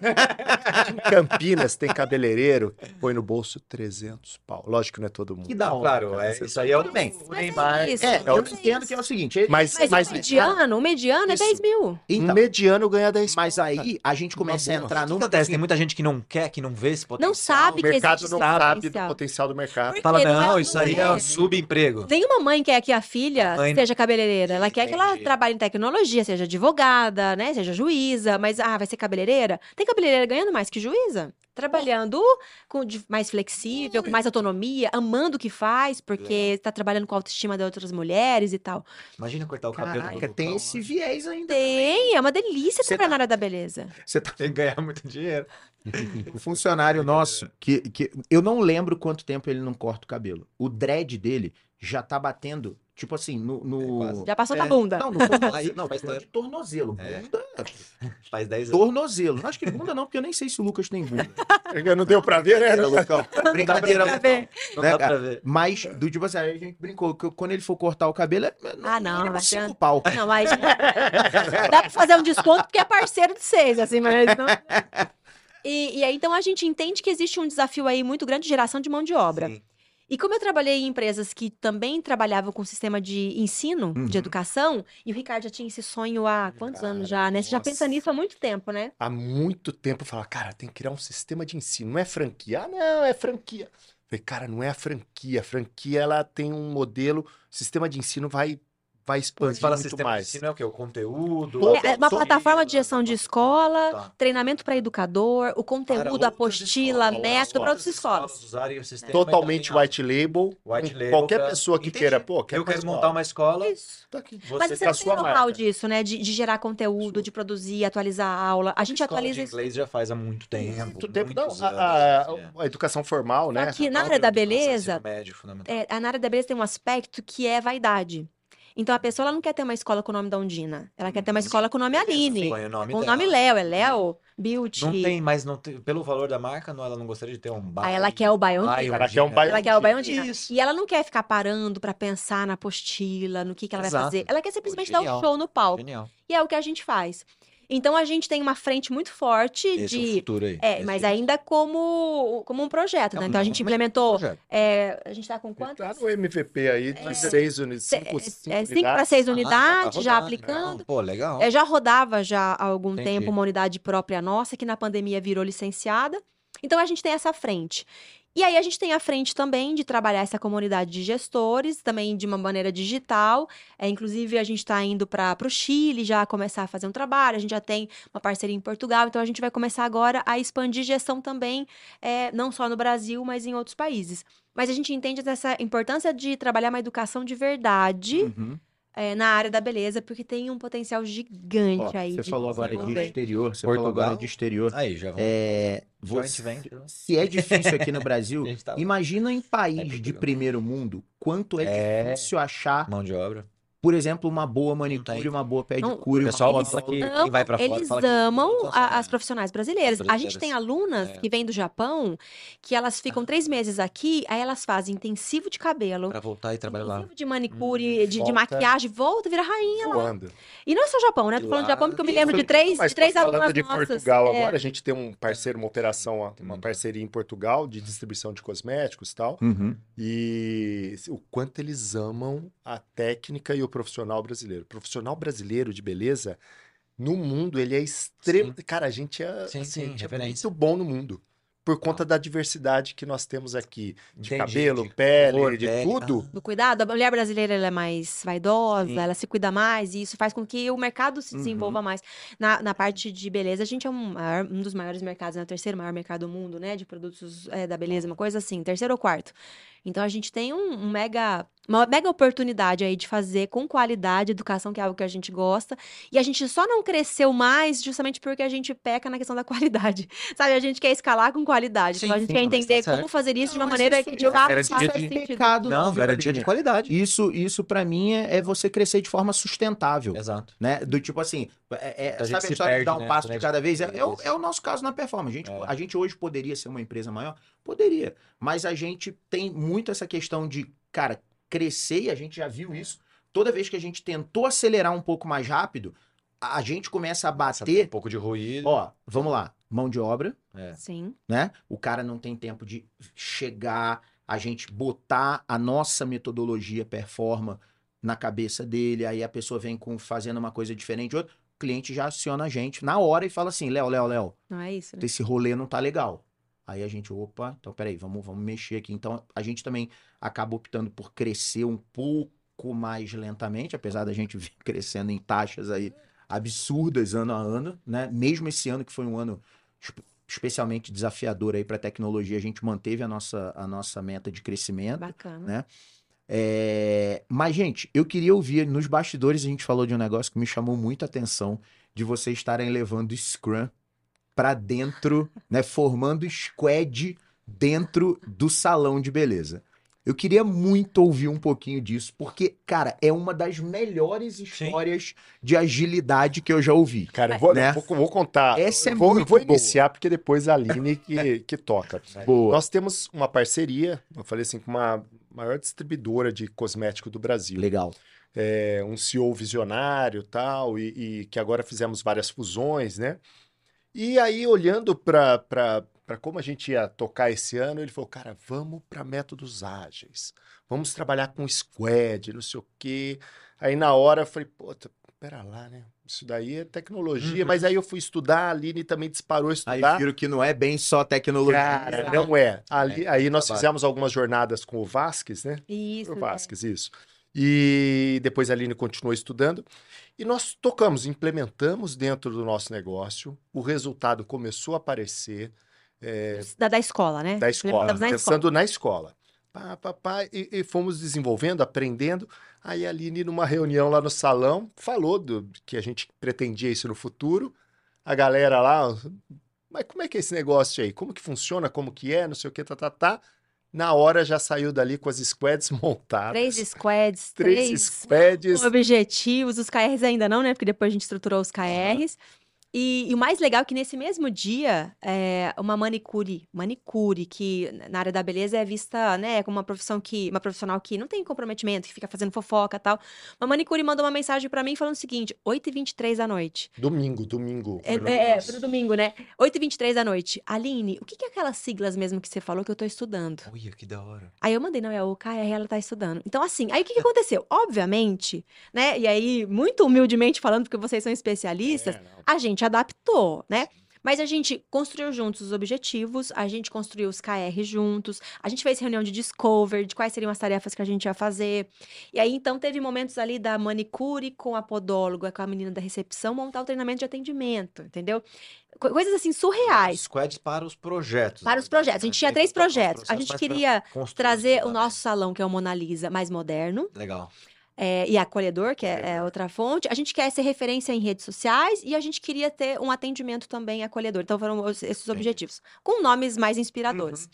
em (laughs) Campinas tem cabeleireiro que põe no bolso 300 pau. Lógico que não é todo mundo. Que da hora. Claro, cara, é, isso aí é o, Tudo bem. o Mas é isso. É, eu é entendo isso. que é o seguinte. Mas, Mas, mas, o mediano, o mediano Isso. é 10 mil. um Então, mediano ganha 10 mas aí a gente começa a entrar O que num. acontece? Tem muita gente que não quer, que não vê esse potencial. Não sabe O que mercado existe não esse sabe do potencial. do mercado. Fala, não, é- isso aí é um subemprego. Nenhuma mãe quer que a filha Mãe- seja cabeleireira. Ela quer que ela Entendi. trabalhe em tecnologia, seja advogada, né? Seja juíza. Mas, ah, vai ser cabeleireira? Tem cabeleireira ganhando mais que juíza? Trabalhando com de- mais flexível, com mais autonomia, amando o que faz, porque está trabalhando com a autoestima de outras mulheres e tal. Imagina cortar o cabelo. Caraca, do tem Lucão, esse viés ainda. Tem, é uma delícia Você trabalhar tá- na área da beleza. (laughs) Você tá Tem que ganhar muito dinheiro. (laughs) Um funcionário nosso, que, que eu não lembro quanto tempo ele não corta o cabelo. O dread dele já tá batendo, tipo assim, no. no- quase. Já passou É, da bunda. Não, (laughs) no. Aí, não, faz bunda de tornozelo. É. Bunda. Faz 10 anos. Tornozelo. Acho que bunda não, porque eu nem sei se o Lucas tem bunda. (laughs) Não deu pra ver, né, Lucão? Brincadeira. Pra ver. Não né, dá pra cara? ver. Mas, do tipo assim, aí a gente brincou que quando ele for cortar o cabelo, é. Ah, não, mínimo vai ser- cinco pau. Não, mas dá pra fazer um desconto porque é parceiro de vocês, assim, mas não... (laughs) E, e aí, então, a gente entende que existe um desafio aí muito grande de geração de mão de obra. Sim. E como eu trabalhei em empresas que também trabalhavam com sistema de ensino, Uhum. de educação, e o Ricardo já tinha esse sonho há quantos Cara, anos já, né? Você já nossa. pensa nisso há muito tempo, né? Há muito tempo eu falava, cara, tem que criar um sistema de ensino. Não é franquia. Ah, não, é franquia. Falei, cara, não é a franquia. A franquia, ela tem um modelo, o sistema de ensino vai, vai expandir fala muito sistema de mais. ensino, é o quê? O conteúdo? Todo- É uma plataforma de gestão de escola, Tá. treinamento para educador, o conteúdo, apostila, escolas, método para outras escolas. usarem o sistema Totalmente tá white label. White label Qualquer pra- pessoa que Entendi. queira, pô, quer Eu quero montar uma escola. Isso. Tá aqui. Você Mas com você não tem know-how disso, né? De, de gerar conteúdo, de produzir, atualizar a aula. A gente atualiza de isso. inglês já faz há muito tempo. Muito tempo. Não, a, anos, a- a educação formal, né? Que na é. área da beleza, ensino médio, fundamental. é, a- na área da beleza tem um aspecto que é vaidade. Então a pessoa ela não quer ter uma escola com o nome da Undina. Ela quer ter uma escola com o nome Aline. Põe o nome Com o dela. nome Léo. É Léo Beauty. Não tem, mas não tem, pelo valor da marca, não, ela não gostaria de ter um bar. Aí ela quer o Ai, Ela quer um. Baião Ela quer o Baiondina. Isso. E ela não quer ficar parando pra pensar na apostila, no que, que ela vai Exato. fazer. Ela quer simplesmente dar um genial. show no palco. Genial. E é o que a gente faz. Então a gente tem uma frente muito forte Esse é o de. futuro aí. É, Esse mas é ainda como, como um projeto, né? É um- Então a gente implementou. projeto. é, a gente tá com quantos? Tá no MVP aí de seis unidades. Cinco, cinco É, 5 para unidades. 6 Ah, unidades, tá já aplicando. Não, Pô, legal. É, já rodava já há algum Entendi. tempo uma unidade própria nossa, que na pandemia virou licenciada. Então a gente tem essa frente. E aí a gente tem a frente também de trabalhar essa comunidade de gestores, também de uma maneira digital. É, inclusive, a gente está indo para o Chile já começar a fazer um trabalho, a gente já tem uma parceria em Portugal, então a gente vai começar agora a expandir gestão também, é, não só no Brasil, mas em outros países. Mas a gente entende essa importância de trabalhar uma educação de verdade Uhum. é, na área da beleza, porque tem um potencial gigante Ó, aí. você de falou agora de exterior, você falou Portugal. agora de exterior. Aí, já vamos. É, você- vende. se é difícil aqui no (laughs) Brasil, tá- imagina em É país de Portugal. primeiro mundo, quanto é, É. difícil achar, Mão de obra. Por exemplo, uma boa manicure, uma boa O pedicure, uma pessoal boa fala que quem vai pra fora Eles que amam não a- as profissionais brasileiras. As A gente tem alunas É. que vêm do Japão, que elas ficam três meses aqui, aí elas fazem intensivo de cabelo, Pra voltar e trabalhar lá. intensivo de manicure, de, de volta. maquiagem, volta, vira rainha lá. Voando. E não é só Japão, né? Tô falando de lá- Japão porque eu me Isso, lembro de três, Mas de três falando alunas de nossas. Portugal É, agora, a gente tem um parceiro, uma operação, uma parceria em Portugal de distribuição de cosméticos e tal. Uhum. E o quanto eles amam a técnica e o profissional brasileiro. O profissional brasileiro de beleza, no mundo, ele é extremo. Cara, a gente é, Sim, assim, sim, a gente é muito bom no mundo. Por conta da diversidade que nós temos aqui. De Entendi, cabelo, de pele, cor, de pele. tudo. do cuidado. A mulher brasileira ela é mais vaidosa, Sim. ela se cuida mais, e isso faz com que o mercado se Uhum. desenvolva mais. Na, na parte de beleza, a gente é um, maior- um dos maiores mercados, né? o terceiro maior mercado do mundo, né? De produtos é, da beleza, uma coisa assim, terceiro ou quarto. Então a gente tem um, um mega, uma mega oportunidade aí de fazer com qualidade educação, que é algo que a gente gosta. E a gente só não cresceu mais justamente porque a gente peca na questão da qualidade. (laughs) Sabe, a gente quer escalar com qualidade. Sim, então a gente sim, quer mas tá entender como fazer isso de uma Não, maneira que de de fato faça de- sentido. Não, garantia de qualidade. Isso, isso para mim é, é você crescer de forma sustentável, Exato. né? Do tipo assim, é, é- A gente sabe a história de perde, dar um né, passo né, de cada vez? É, é o, é o nosso caso na performance. A gente, É. a gente hoje poderia ser uma empresa maior? Poderia. Mas a gente tem muito essa questão de, cara, crescer, e a gente já viu isso. Toda vez que a gente tentou acelerar um pouco mais rápido, a gente começa a Um bater. pouco de ruído. Ó, vamos lá, mão de obra, É. Sim. né? O cara não tem tempo de chegar, a gente botar a nossa metodologia performa na cabeça dele, aí a pessoa vem com fazendo uma coisa diferente, outra, o cliente já aciona a gente na hora e fala assim, Léo, Léo, Léo, Não é isso, né? esse rolê não tá legal. Aí a gente, opa, então peraí, vamos, vamos mexer aqui. Então a gente também acaba optando por crescer um pouco mais lentamente, apesar da gente (laughs) vir crescendo em taxas aí absurdas ano a ano, né? Mesmo esse ano que foi um ano espe- especialmente desafiador aí para tecnologia, a gente manteve a nossa, a nossa meta de crescimento. Bacana. né? É, Mas, gente, eu queria ouvir, nos bastidores a gente falou de um negócio que me chamou muito a atenção, de vocês estarem levando Scrum para dentro, né? Formando squad dentro do salão de beleza. Eu queria muito ouvir um pouquinho disso, porque, cara, é uma das melhores histórias de agilidade que eu já ouvi. Cara, eu vou, Né? vou, vou contar. Essa é vou, eu muito vou boa. iniciar, porque depois a Aline que, (laughs) que toca. Boa. Nós temos uma parceria, eu falei assim, com uma maior distribuidora de cosmético do Brasil. Legal. É, um CEO visionário tal, e, e que agora fizemos várias fusões, né? E aí, olhando para como a gente ia tocar esse ano, ele falou, cara, vamos para métodos ágeis, vamos trabalhar com squad, não sei o quê. Aí, na hora, eu falei, pô, pera lá, né? Isso daí é tecnologia, Uhum. mas aí eu fui estudar, a Aline também disparou a Aí estudar. viro que não é bem só tecnologia. Cara, não é. Ali- aí nós trabalho. fizemos algumas jornadas com o Vasques, né? Isso. O né? Vasques, isso. E depois a Aline continuou estudando. E nós tocamos, implementamos dentro do nosso negócio. O resultado começou a aparecer Da, da escola, né? da escola, na escola. pensando na escola. Pá, pá, pá, e, e fomos desenvolvendo, aprendendo. Aí a Aline, numa reunião lá no salão, falou do, que a gente pretendia isso no futuro. A galera lá, mas como é que é esse negócio aí? Como que funciona? Como que é? Não sei o que, tá, tá, tá. na hora já saiu dali com as squads (laughs) montadas. Três squads, Três três squads. objetivos, os KRs ainda não, né? Porque depois a gente estruturou os KRs. E, e o mais legal é que nesse mesmo dia, é, uma manicure, manicure, que na área da beleza é vista, né, como uma profissão que, uma profissional que não tem comprometimento, que fica fazendo fofoca e tal. Uma manicure mandou uma mensagem pra mim falando o seguinte, 8h23 da noite. Domingo, domingo. É, é, é, no domingo, né? 8h23 da noite. Aline, o que, que é aquelas siglas mesmo que você falou que eu tô estudando? Olha, que da hora. Aí eu mandei, não, é o KR, ela tá estudando. Então, assim, aí o que, que aconteceu? (laughs) Obviamente, né? E aí, muito humildemente falando, porque vocês são especialistas, É, a gente adaptou, né? Mas a gente construiu juntos os objetivos, a gente construiu os KR juntos, a gente fez reunião de discover, de quais seriam as tarefas que a gente ia fazer. E aí, então, teve momentos ali da manicure com a podóloga, com a menina da recepção, montar o treinamento de atendimento, entendeu? Co- Coisas assim surreais. Squads para os projetos. Para os projetos. A gente tinha três projetos. A gente queria trazer o nosso salão, que é o Mona Lisa, mais moderno Legal. É, e acolhedor, que é, é outra fonte. A gente quer ser referência em redes sociais e a gente queria ter um atendimento também acolhedor. Então foram os- esses objetivos, com nomes mais inspiradores.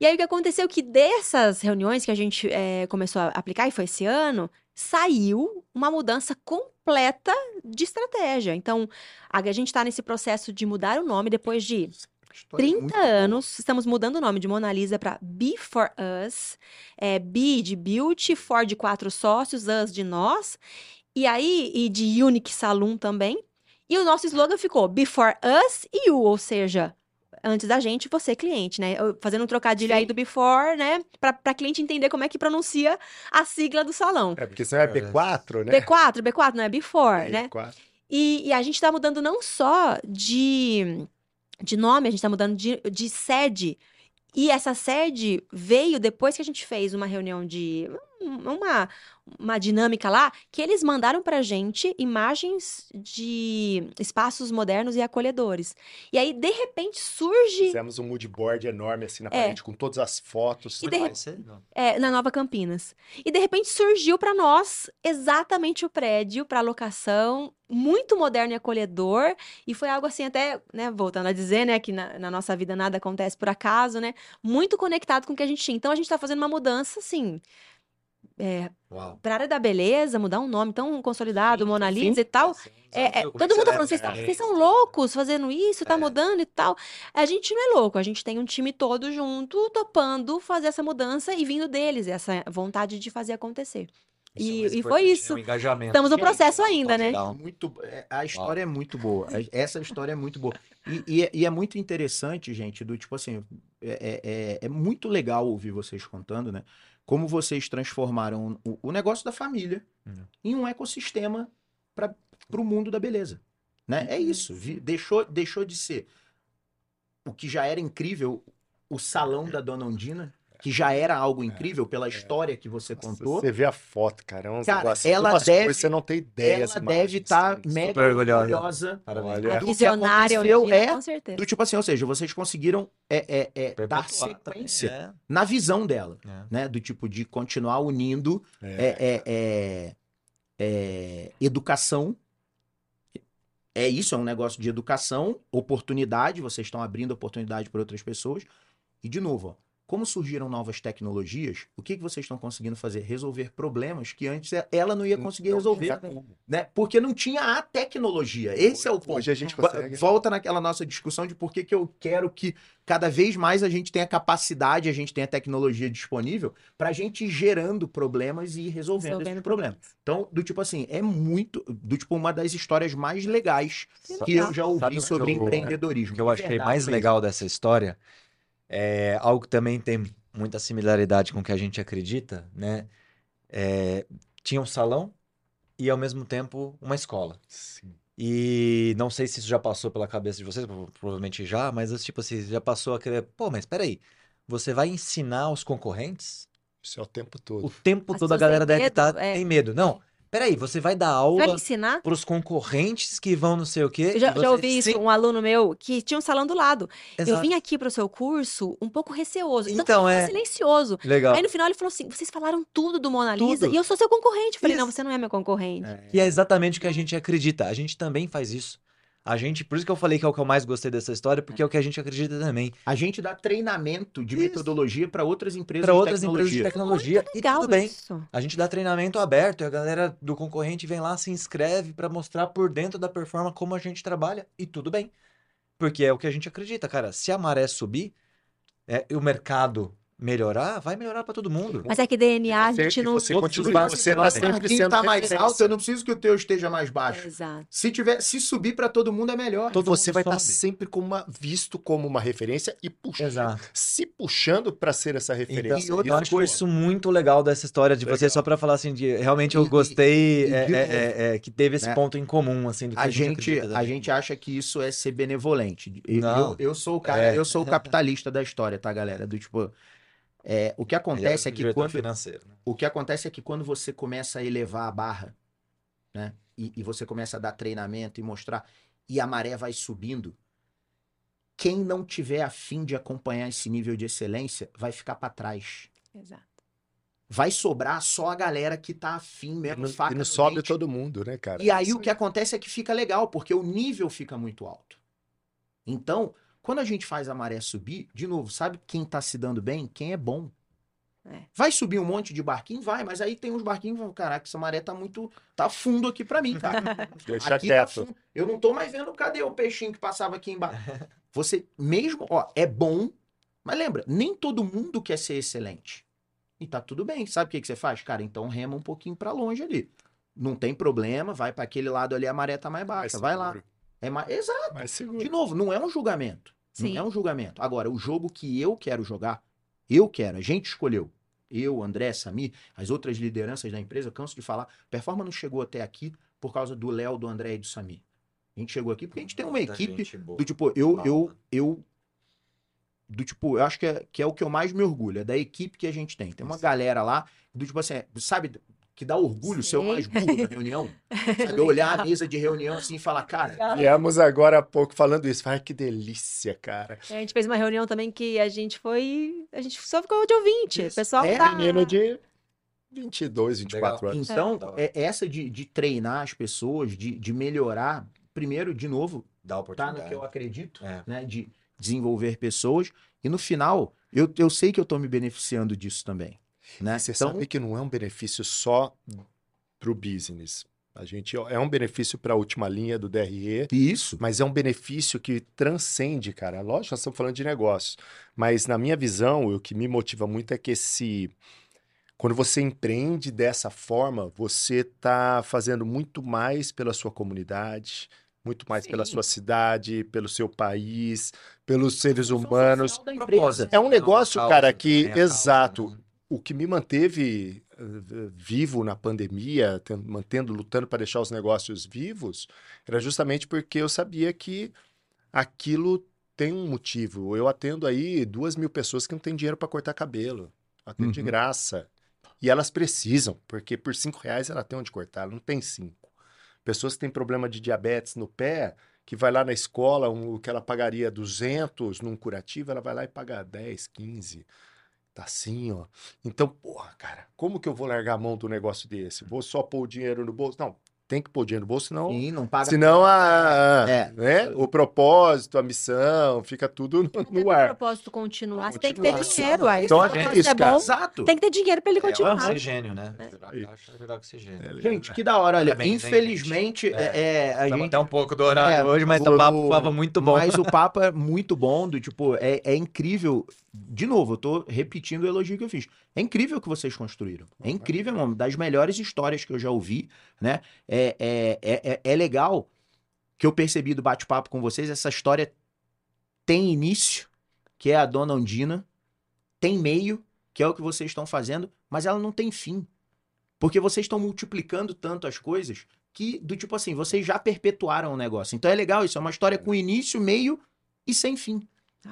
E aí o que aconteceu é que dessas reuniões que a gente é, começou a aplicar, e foi esse ano, saiu uma mudança completa de estratégia. Então, a a gente está nesse processo de mudar o nome depois de História 30 muito boa. anos, estamos mudando o nome de Mona Lisa para Be For Us. É B de Beauty, For de quatro sócios, Us de nós. E aí, e de Unique Saloon também. E o nosso slogan ficou Be For Us e You, ou seja, antes da gente, você cliente, né? Fazendo um trocadilho aí do before, né? Pra, pra cliente entender como é que pronuncia a sigla do salão. É, porque senão é B4, né? B4, B4 não é before, né? B4. E, e a gente está mudando não só de, de nome, a gente está mudando de, de sede. E essa sede veio depois que a gente fez uma reunião de. Uma, uma dinâmica lá, que eles mandaram pra gente imagens de espaços modernos e acolhedores. E aí, de repente, surge Fizemos um mood board enorme assim na É. parede com todas as fotos. E de é, na Nova Campinas. E de repente surgiu para nós exatamente o prédio para locação, muito moderno e acolhedor, e foi algo assim até, né, voltando a dizer, né, que na, na nossa vida nada acontece por acaso, né, muito conectado com o que a gente tinha. Então a gente tá fazendo uma mudança assim, é, Uau. para área da beleza, mudar um nome tão consolidado, Mona Lisa e tal. É, é, todo mundo tá falando, vocês, tá- vocês são frente?" loucos fazendo isso, tá É. mudando e tal. A gente não é louco, a gente tem um time todo junto, topando fazer essa mudança e vindo deles, essa vontade de fazer acontecer. Isso é E- e foi isso. né? O engajamento. Estamos no Gente, processo ainda, né? Muito, é, a história é muito boa. A- Essa história é muito boa. E, e é, e é muito interessante, gente, do tipo assim, é, é, é- é muito legal ouvir vocês contando, né? Como vocês transformaram o, o negócio da família Hum. em um ecossistema para o mundo da beleza. Né? É isso. vi- deixou, deixou de ser o que já era incrível, o salão da Dona Ondina, que já era algo incrível pela história que você contou. Você vê a foto, cara. É uns Cara, negócios- ela deve- você não tem ideia. Ela imagens, deve estar assim. mega orgulhosa. Olha, que visionária, Olivia, é com certeza. do tipo assim, ou seja, vocês conseguiram é, é, é, dar sequência na visão dela, é. É. né? Do tipo de continuar unindo É. é, é, é, é, educação. É isso, é um negócio de educação, oportunidade, vocês estão abrindo oportunidade para outras pessoas. E, de novo, ó, como surgiram novas tecnologias, o que, que vocês estão conseguindo fazer? Resolver problemas que antes ela não ia conseguir Não resolver, né? Porque não tinha a tecnologia. Esse é o ponto. Hoje a gente consegue. Volta naquela nossa discussão de por que, que eu quero que cada vez mais a gente tenha capacidade, a gente tenha tecnologia disponível para a gente ir gerando problemas e ir resolvendo, Resolvendo esses problemas. Então, do tipo assim, é muito, do tipo uma das histórias mais legais que eu já Sabe ouvi sobre eu- empreendedorismo. O que eu De achei verdade mais mesmo. legal dessa história é algo que também tem muita similaridade com o que a gente acredita, né? É, tinha um salão e ao mesmo tempo uma escola. Sim. E não sei se isso já passou pela cabeça de vocês, prova- provavelmente já, mas tipo assim, já passou aquele, pô, mas peraí, você vai ensinar os concorrentes? Isso é o tempo todo. O tempo As todo a galera deve estar medo, é. tem medo. Não, peraí, você vai dar aula ensinar? pros concorrentes que vão não sei o quê. Eu já, e já você- ouvi isso, Sim, um aluno meu que tinha um salão do lado. Eu exato. vim aqui pro seu curso um pouco receoso. Então, eu é. silencioso. Legal. Aí no final ele falou assim: vocês falaram tudo do Mona Lisa Tudo. e eu sou seu concorrente. Eu falei, Isso. não, você não é meu concorrente. Que é exatamente o que a gente acredita. A gente também faz isso. A gente, por isso que eu falei que é o que eu mais gostei dessa história, porque é o que a gente acredita também. A gente dá treinamento de Isso. metodologia para outras empresas Para de outras empresas de tecnologia. tecnologia. E Legal tudo bem. isso. A gente dá treinamento aberto e a galera do concorrente vem lá, se inscreve para mostrar por dentro da performance como a gente trabalha e tudo bem. Porque é o que a gente acredita, cara. Se a maré subir é, e o mercado melhorar, vai melhorar para todo mundo. Mas é que DNA a Você- gente não. você continua, você tá lados. sempre Aqui sendo tá mais alto, eu não preciso que o teu esteja mais baixo. Exato. Se tiver, se subir para todo mundo é melhor. Todo você vai estar sobe. sempre como uma, visto como uma referência e puxando, Exato. se puxando para ser essa Então, referência. outra eu acho coisa- isso muito legal dessa história de você, Legal. só pra falar assim, de realmente E- eu e- gostei e é, de é, novo, é, é, que teve esse né? ponto em comum, assim, do que A gente, a gente acha que isso é ser benevolente. Eu, Não. eu, eu sou o cara, É. eu sou o (laughs) capitalista da história, tá, galera? Do tipo, é, o que Ele acontece é, o que quando né? o que acontece é que quando você começa a elevar a barra, né? E, e você começa a dar treinamento e mostrar, e a maré vai subindo, quem não tiver afim de acompanhar esse nível de excelência vai ficar para trás. Exato. Vai sobrar só a galera que tá afim E mesmo, não, faca e não no sobe dente. todo mundo, né, cara? E aí Isso o que acontece é que fica legal, porque o nível fica muito alto. Então, quando a gente faz a maré subir, de novo, sabe quem tá se dando bem? Quem é bom. É. Vai subir um monte de barquinho? Vai, mas aí tem uns barquinhos que falam, caraca, essa maré tá muito. tá fundo aqui pra mim, tá? (laughs) Deixa Aqui tá quieto. fundo. Eu não tô mais vendo cadê o peixinho que passava aqui embaixo. (laughs) Você mesmo, ó, é bom, mas lembra, nem todo mundo quer ser excelente. E tá tudo bem. Sabe o que, que você faz? Cara, então rema um pouquinho pra longe ali. Não tem problema, vai pra aquele lado ali, a maré tá mais baixa. Mais vai lá. É mais... Exato. Mais seguro. De novo, não é um julgamento. Sim. Não é um julgamento. Agora, o jogo que eu quero jogar, eu quero, a gente escolheu. Eu, André, Samir, as outras lideranças da empresa, eu canso de falar, Performa não chegou até aqui por causa do Léo, do André e do Samir. A gente chegou aqui porque a gente tem uma Muita equipe do tipo, eu, Mal, eu, né? eu, do tipo, eu acho que é, que é o que eu mais me orgulho, é da equipe que a gente tem. Tem uma galera lá, do tipo assim, sabe, que dá orgulho ser o mais burro da reunião. (laughs) Sabe, olhar a mesa de reunião assim e falar, cara, Viemos agora há pouco falando isso. Ai, que delícia, cara. A gente fez uma reunião também que a gente foi. A gente só ficou de ouvinte. O Isso. pessoal É, tá... Menino de 22, 24 Legal. anos. Então, da hora. é essa de, de treinar as pessoas, de, de melhorar, primeiro, de novo, Dá tá oportunidade. no que eu acredito, É. né? De desenvolver pessoas. E no final, eu, eu sei que eu tô me beneficiando disso também. Né? E você Então, sabe que não é um benefício só para o business. A gente é um benefício para a última linha do DRE, isso. mas é um benefício que transcende, cara. Lógico, nós estamos falando de negócios, mas na minha visão, o que me motiva muito é que esse quando você empreende dessa forma, você está fazendo muito mais pela sua comunidade, muito mais pela Sim. sua cidade, pelo seu país, pelos seres humanos. É um negócio, cara, que causa, exato né? O que me manteve eh, vivo na pandemia, ten- mantendo, lutando para deixar os negócios vivos, era justamente porque eu sabia que aquilo tem um motivo. Eu atendo aí duas mil pessoas que não têm dinheiro para cortar cabelo. Atendo de Uhum. graça. E elas precisam, porque por cinco reais ela tem onde cortar, ela não tem cinco. Pessoas que têm problema de diabetes no pé, que vai lá na escola, um- o que ela pagaria 200 num curativo, ela vai lá e paga 10, 15. Tá assim, ó. Então, porra, cara, como que eu vou largar a mão do negócio desse? Vou só pôr o dinheiro no bolso? Não, tem que pôr o dinheiro no bolso, senão, Sim, não paga. senão a, É. né, o propósito, a missão, fica tudo no, no ar. propósito continuar, você tem que ter Continuar. dinheiro. Aí, Então, se o é propósito isso, é cara. bom, Exato. tem que ter dinheiro pra ele É o continuar. oxigênio, né? É. Caixa, virar oxigênio. Gente, que da hora. Olha, infelizmente, gente? é, é, a Tava gente até um pouco do horário É, hoje, mas o- o papo tava muito bom. Mas o papo é muito bom, do tipo, é, é incrível. De novo, eu tô repetindo o elogio que eu fiz. É incrível o que vocês construíram. É incrível, mano. Das melhores histórias que eu já ouvi, né? É, é, é, é- é legal que eu percebi do bate-papo com vocês. Essa história tem início, que é a Dona Ondina, tem meio, que é o que vocês estão fazendo, mas ela não tem fim. Porque vocês estão multiplicando tanto as coisas que, do tipo assim, vocês já perpetuaram o negócio. Então é legal isso, é uma história com início, meio e sem fim.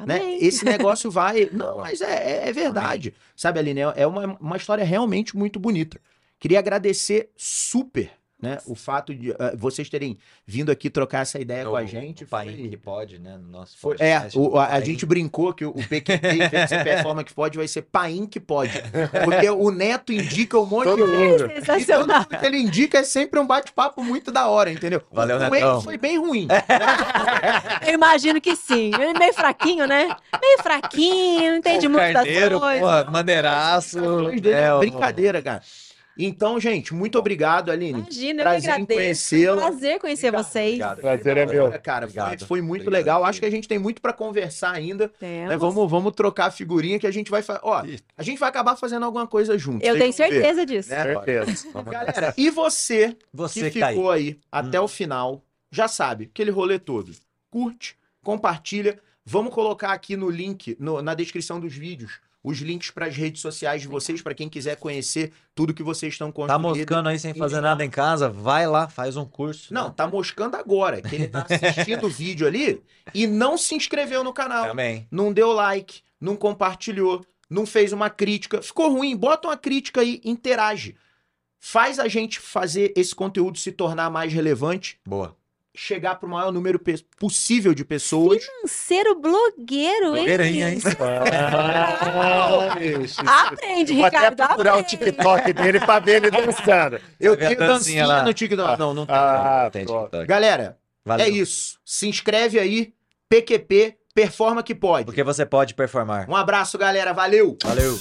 Né? Amém. Esse negócio vai. (laughs) Não, mas é, é- é verdade. Sabe, Aline, é- é uma, uma história realmente muito bonita. Queria agradecer super né? O fato de ah, vocês terem vindo aqui trocar essa ideia com a gente. O Paim foi- que pode, né? No nosso foi- é, o- a, a gente brincou que o, o PQP, ser performa que pode, vai ser Paim que pode. Porque o Neto indica um monte Todo de mundo. E todo mundo que ele indica é sempre um bate-papo muito da hora, entendeu? Valeu, Com Netão. ele foi bem ruim. Eu imagino que sim. Ele é meio fraquinho, né? Meio fraquinho, não entende O muito das Carneiro, coisas. porra, maneiraço. É É, o- brincadeira, cara. Então, gente, muito obrigado, Aline. Imagina, eu Prazer em agradeço. conhecê-la. Prazer conhecer vocês. Obrigado. Prazer é meu. Cara, foi, Obrigado. foi muito Obrigado. legal. Acho que a gente tem muito pra conversar ainda. Temos. né? Vamos, vamos trocar figurinha que a gente vai fazer. Ó, a gente vai acabar fazendo alguma coisa junto. Eu tenho vão ver, certeza disso. né? Certeza. (laughs) Galera, e você Você que que tá aí. ficou aí até o final, já sabe, aquele rolê todo. Curte, compartilha. Vamos colocar aqui no link, no- na descrição dos vídeos, os links para as redes sociais de vocês, para quem quiser conhecer tudo que vocês estão Tá construindo. moscando aí sem fazer nada em casa? Vai lá, faz um curso. Não, tá moscando agora, que ele tá (laughs) assistindo o vídeo ali e não se inscreveu no canal. Também. Não deu like, não compartilhou, não fez uma crítica. Ficou ruim, bota uma crítica aí, interage. Faz a gente fazer esse conteúdo se tornar mais relevante, Boa. Chegar para o maior número possível de pessoas. Financeiro blogueiro, hein? Blogueirinha, hein? Ah, bicho. Aprende, Vou até Ricardo. procurar o aprende. TikTok dele pra ver ele dançando. Eu tenho dancinha lá. no TikTok. Não, não tem. Ah, não tem. TikTok. Galera, Valeu. é isso. Se inscreve aí, PQP, performa que pode. Porque você pode performar. Um abraço, galera. Valeu! Valeu.